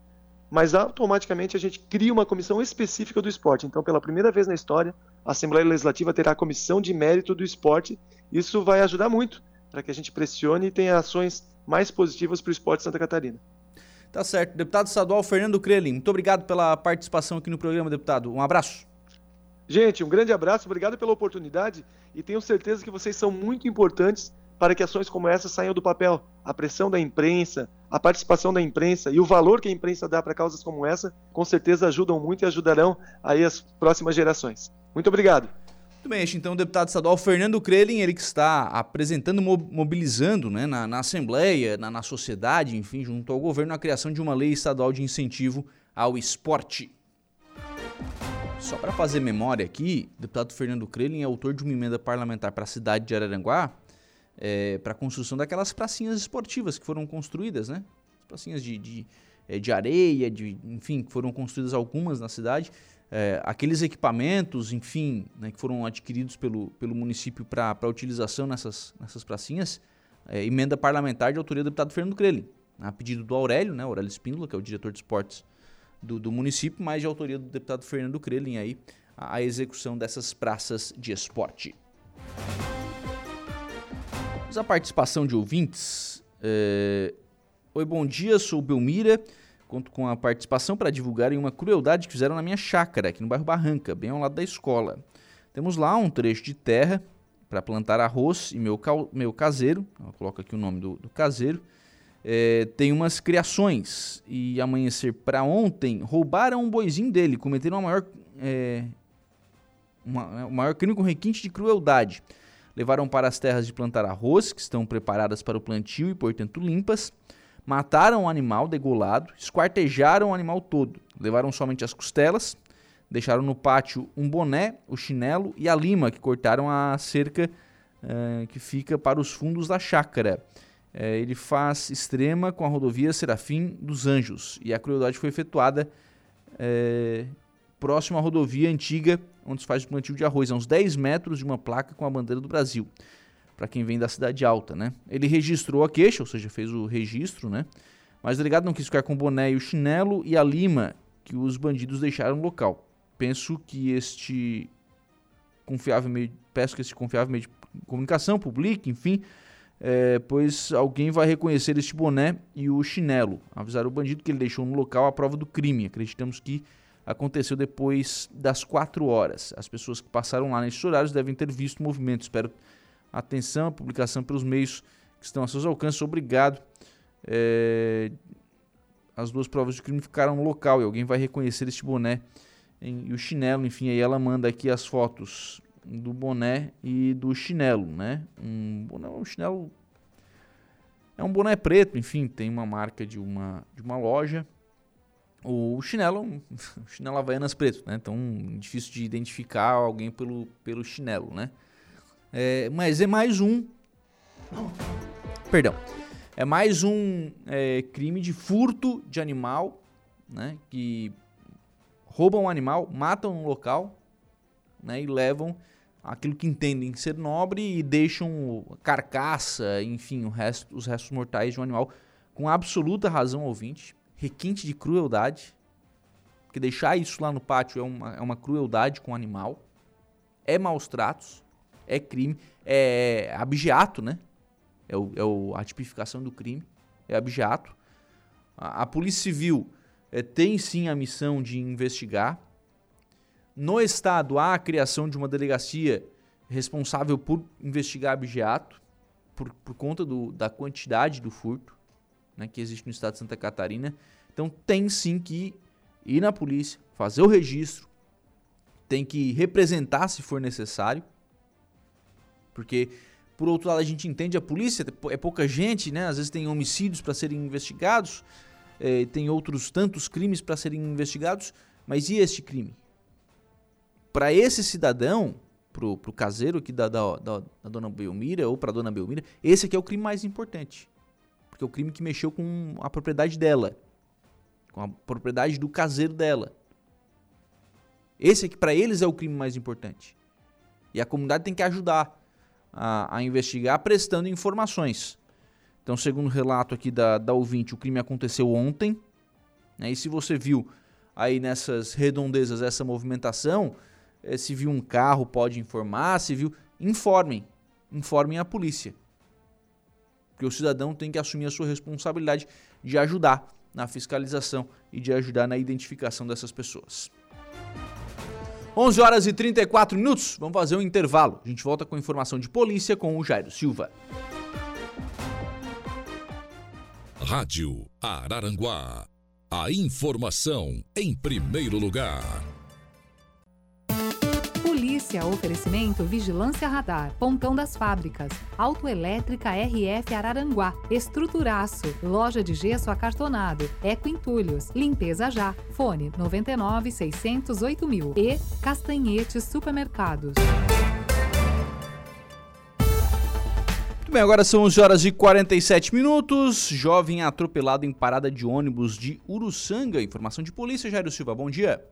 mas automaticamente a gente cria uma comissão específica do esporte. Então, pela primeira vez na história, a Assembleia Legislativa terá a Comissão de Mérito do Esporte. Isso vai ajudar muito para que a gente pressione e tenha ações mais positivas para o esporte de Santa Catarina. Tá certo. Deputado estadual Fernando Krelin, muito obrigado pela participação aqui no programa, deputado. Um abraço. Gente, um grande abraço, obrigado pela oportunidade e tenho certeza que vocês são muito importantes para que ações como essa saiam do papel. A pressão da imprensa, a participação da imprensa e o valor que a imprensa dá para causas como essa, com certeza ajudam muito e ajudarão aí as próximas gerações. Muito obrigado. Muito bem, este então o deputado estadual Fernando Krelin, ele que está apresentando, mobilizando né, na, na Assembleia, na, na sociedade, enfim, junto ao governo, a criação de uma lei estadual de incentivo ao esporte. Só para fazer memória aqui, o deputado Fernando Krelin é autor de uma emenda parlamentar para a cidade de Araranguá, é, para a construção daquelas pracinhas esportivas que foram construídas, né? Pracinhas de, de, é, de areia, de, enfim, que foram construídas algumas na cidade é, aqueles equipamentos, enfim, né, que foram adquiridos pelo, pelo município para utilização nessas, nessas pracinhas, é, emenda parlamentar de autoria do deputado Fernando Crelli, né, a pedido do Aurélio, né, Aurélio Espíndola, que é o diretor de esportes do, do município, mas de autoria do deputado Fernando Crelli aí, a, a execução dessas praças de esporte. A participação de ouvintes, é, Oi, bom dia, sou Belmira. Conto com a participação para divulgarem uma crueldade que fizeram na minha chácara, aqui no bairro Barranca, bem ao lado da escola. Temos lá um trecho de terra para plantar arroz e meu, meu caseiro, coloca aqui o nome do, do caseiro, é, tem umas criações. E amanhecer para ontem, roubaram um boizinho dele, cometeram a maior, é, uma, o maior crime com requinte de crueldade. Levaram para as terras de plantar arroz, que estão preparadas para o plantio e, portanto, limpas. Mataram o animal degolado, esquartejaram o animal todo. Levaram somente as costelas, deixaram no pátio um boné, o chinelo e a lima, que cortaram a cerca uh, que fica para os fundos da chácara. É, ele faz extrema com a rodovia Serafim dos Anjos. E a crueldade foi efetuada é, próximo à rodovia antiga, onde se faz o plantio de arroz, a uns 10 metros de uma placa com a bandeira do Brasil. Para quem vem da cidade alta, né? Ele registrou a queixa, ou seja, fez o registro, né? Mas o delegado não quis ficar com o boné e o chinelo e a lima que os bandidos deixaram no local. Penso que este confiável meio, peço que esse confiável meio de comunicação publique, enfim, é, pois alguém vai reconhecer este boné e o chinelo. Avisar o bandido que ele deixou no local a prova do crime. Acreditamos que aconteceu depois das 4 horas. As pessoas que passaram lá nesses horários devem ter visto o movimento. Espero atenção, publicação pelos meios que estão a seus alcances. Obrigado. É, as duas provas de crime ficaram no local e alguém vai reconhecer este boné e o chinelo. Enfim, aí ela manda aqui as fotos do boné e do chinelo, né? Um, boné, um chinelo é um boné preto, enfim, tem uma marca de uma, de uma loja. O chinelo, o chinelo Havaianas preto, né? Então, difícil de identificar alguém pelo, pelo chinelo, né? É, mas é mais um. Perdão. É mais um é, crime de furto de animal, né? Que roubam um animal, matam um local, né? E levam aquilo que entendem ser nobre e deixam carcaça, enfim, resto, os restos mortais de um animal com absoluta razão ouvinte, requinte de crueldade, porque deixar isso lá no pátio é uma, é uma crueldade com o animal, é maus tratos, é crime, é abjeato, né? É, o, é o, a tipificação do crime, é abjeato. A, a Polícia Civil é, tem sim a missão de investigar, no Estado, há a criação de uma delegacia responsável por investigar abigeato, por, por conta do, da quantidade do furto né, que existe no Estado de Santa Catarina. Então, tem sim que ir na polícia, fazer o registro, tem que representar se for necessário, porque, por outro lado, a gente entende a polícia, é pouca gente, né? às vezes tem homicídios para serem investigados, é, tem outros tantos crimes para serem investigados, mas e este crime? para esse cidadão, pro, pro caseiro aqui da, da, da, da dona Belmira ou pra dona Belmira, esse aqui é o crime mais importante. Porque é o crime que mexeu com a propriedade dela. Com a propriedade do caseiro dela. Esse aqui, para eles, é o crime mais importante. E a comunidade tem que ajudar a, a investigar prestando informações. Então, segundo o relato aqui da, da ouvinte, o crime aconteceu ontem. Né? E se você viu aí nessas redondezas essa movimentação, é, se viu um carro, pode informar. Se viu, informem. Informem a polícia. Porque o cidadão tem que assumir a sua responsabilidade de ajudar na fiscalização e de ajudar na identificação dessas pessoas. 11 horas e 34 minutos, vamos fazer um intervalo. A gente volta com informação de polícia com o Jairo Silva. Rádio Araranguá. A informação em primeiro lugar. Polícia, oferecimento Vigilância Radar, Pontão das Fábricas, Autoelétrica RF Araranguá, Estruturaço, Loja de Gesso Acartonado, Eco Entulhos, Limpeza Já, Fone 99 608 mil e Castanhetes Supermercados. Muito bem, agora são 11 horas e 47 minutos. Jovem atropelado em parada de ônibus de Uruçanga. Informação de polícia, Jairo Silva. Bom dia.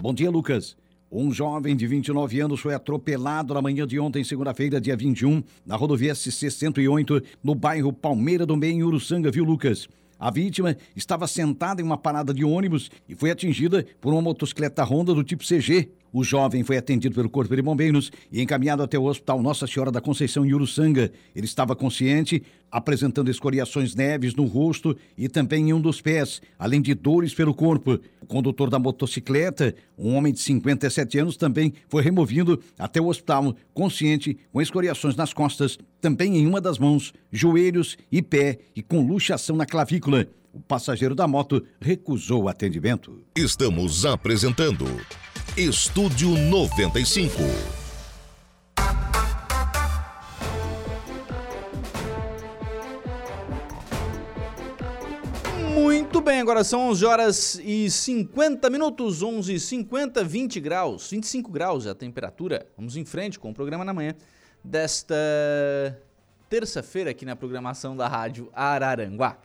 Bom dia, Lucas. Um jovem de 29 anos foi atropelado na manhã de ontem, segunda-feira, dia 21, na rodovia SC-108, no bairro Palmeira do Meio, em Uruçanga, viu, Lucas? A vítima estava sentada em uma parada de ônibus e foi atingida por uma motocicleta Honda do tipo CG. O jovem foi atendido pelo Corpo de Bombeiros e encaminhado até o Hospital Nossa Senhora da Conceição em Uruçanga. Ele estava consciente, apresentando escoriações leves no rosto e também em um dos pés, além de dores pelo corpo. O condutor da motocicleta, um homem de 57 anos, também foi removido até o hospital, consciente, com escoriações nas costas, também em uma das mãos, joelhos e pé e com luxação na clavícula. O passageiro da moto recusou o atendimento. Estamos apresentando Estúdio 95. Muito bem, agora são 11 horas e 50 minutos, 11 e 50, 20 graus, 25 graus é a temperatura. Vamos em frente com o programa na manhã desta terça-feira aqui na programação da Rádio Araranguá.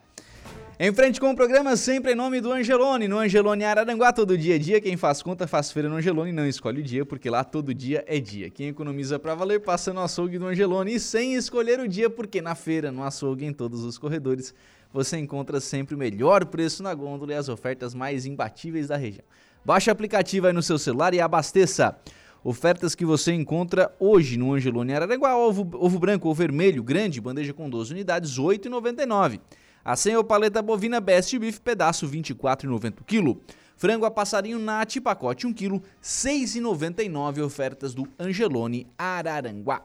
Em frente com o programa, sempre em nome do Angelone. No Angelone Araranguá, todo dia é dia. Quem faz conta faz feira no Angelone. Não escolhe o dia, porque lá todo dia é dia. Quem economiza para valer, passa no açougue do Angelone. E sem escolher o dia, porque na feira, no açougue, em todos os corredores, você encontra sempre o melhor preço na gôndola e as ofertas mais imbatíveis da região. Baixe o aplicativo aí no seu celular e abasteça. Ofertas que você encontra hoje no Angelone Araranguá. Ovo, ovo branco ou vermelho, grande, bandeja com 12 unidades, R$ 8,99. A senha ou paleta bovina Best Beef, pedaço 24,90 kg. Frango a passarinho Nat, pacote 1 kg, 6,99 ofertas do Angelone Araranguá.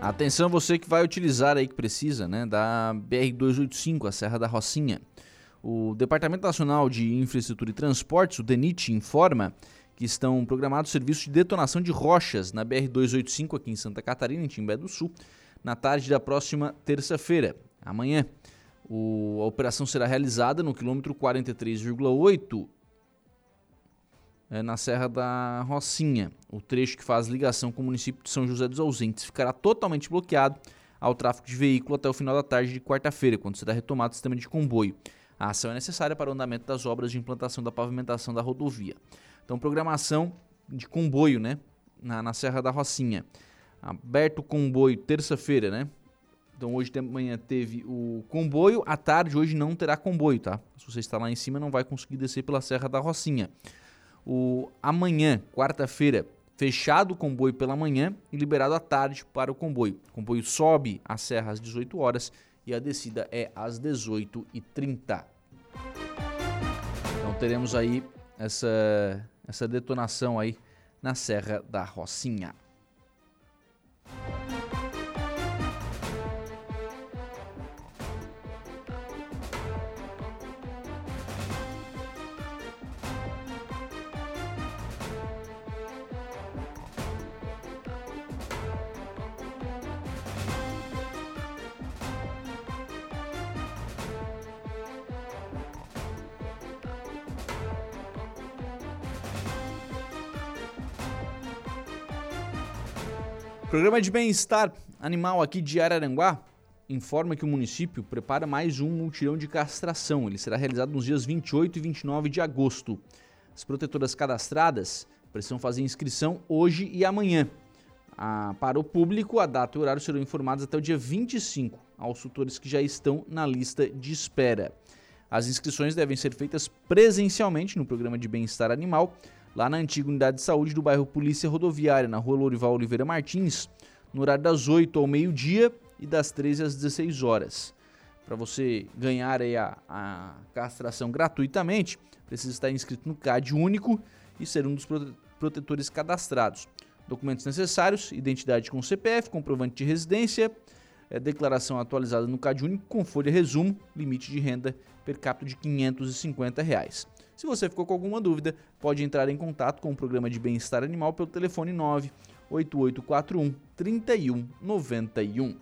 Atenção você que vai utilizar aí que precisa, né, da BR 285, a Serra da Rocinha. O Departamento Nacional de Infraestrutura e Transportes, o DENIT, informa que estão programados serviços de detonação de rochas na BR 285 aqui em Santa Catarina, em Timbé do Sul, na tarde da próxima terça-feira, amanhã. O, a operação será realizada no quilômetro 43,8 é, na Serra da Rocinha. O trecho que faz ligação com o município de São José dos Ausentes ficará totalmente bloqueado ao tráfego de veículo até o final da tarde de quarta-feira, quando será retomado o sistema de comboio. A ação é necessária para o andamento das obras de implantação da pavimentação da rodovia. Então, programação de comboio, né? Na, na Serra da Rocinha. Aberto o comboio terça-feira, né? Então hoje de manhã teve o comboio, à tarde hoje não terá comboio, tá? Se você está lá em cima não vai conseguir descer pela Serra da Rocinha o amanhã, quarta-feira, fechado o comboio pela manhã e liberado à tarde para o comboio. O comboio sobe a serra às 18 horas e a descida é às 18h30. Então teremos aí essa, essa detonação aí na Serra da Rocinha. Programa de bem-estar animal aqui de Araranguá informa que o município prepara mais um multirão de castração. Ele será realizado nos dias 28 e 29 de agosto. As protetoras cadastradas precisam fazer inscrição hoje e amanhã. Ah, para o público, a data e o horário serão informados até o dia 25 aos tutores que já estão na lista de espera. As inscrições devem ser feitas presencialmente no programa de bem-estar animal lá na antiga unidade de saúde do bairro Polícia Rodoviária, na rua Lorival Oliveira Martins, no horário das 8 ao meio-dia e das 13 às 16 horas. Para você ganhar a, a, castração gratuitamente, precisa estar inscrito no CAD único e ser um dos protetores cadastrados. Documentos necessários: identidade com CPF, comprovante de residência, é, declaração atualizada no CAD único com folha resumo, limite de renda per capita de 550 reais. Se você ficou com alguma dúvida, pode entrar em contato com o programa de bem-estar animal pelo telefone 98841 3191.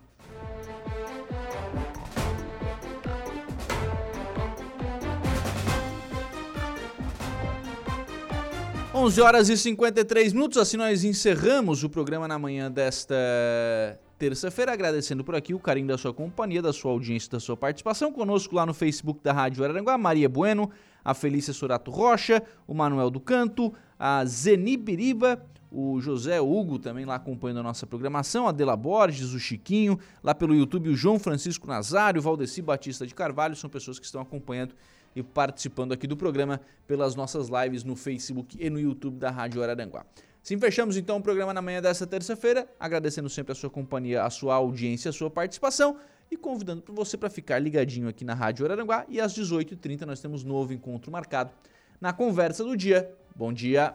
Onze horas e 53 minutos, assim nós encerramos o programa na manhã desta terça-feira, agradecendo por aqui o carinho da sua companhia, da sua audiência, da sua participação conosco lá no Facebook da Rádio Araranguá, Maria Bueno, a Felícia Sorato Rocha, o Manuel do Canto, a Zeni Biriba, o José Hugo também lá acompanhando a nossa programação, a Borges, o Chiquinho, lá pelo YouTube o João Francisco Nazário, o Valdeci Batista de Carvalho, são pessoas que estão acompanhando e participando aqui do programa pelas nossas lives no Facebook e no YouTube da Rádio Araranguá. Sim, fechamos então o programa na manhã dessa terça-feira, agradecendo sempre a sua companhia, a sua audiência, a sua participação e convidando você para ficar ligadinho aqui na Rádio Araranguá e às 18h30 nós temos novo encontro marcado na conversa do dia. Bom dia!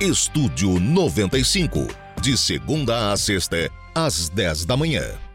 Estúdio 95, de segunda a sexta, às 10 da manhã.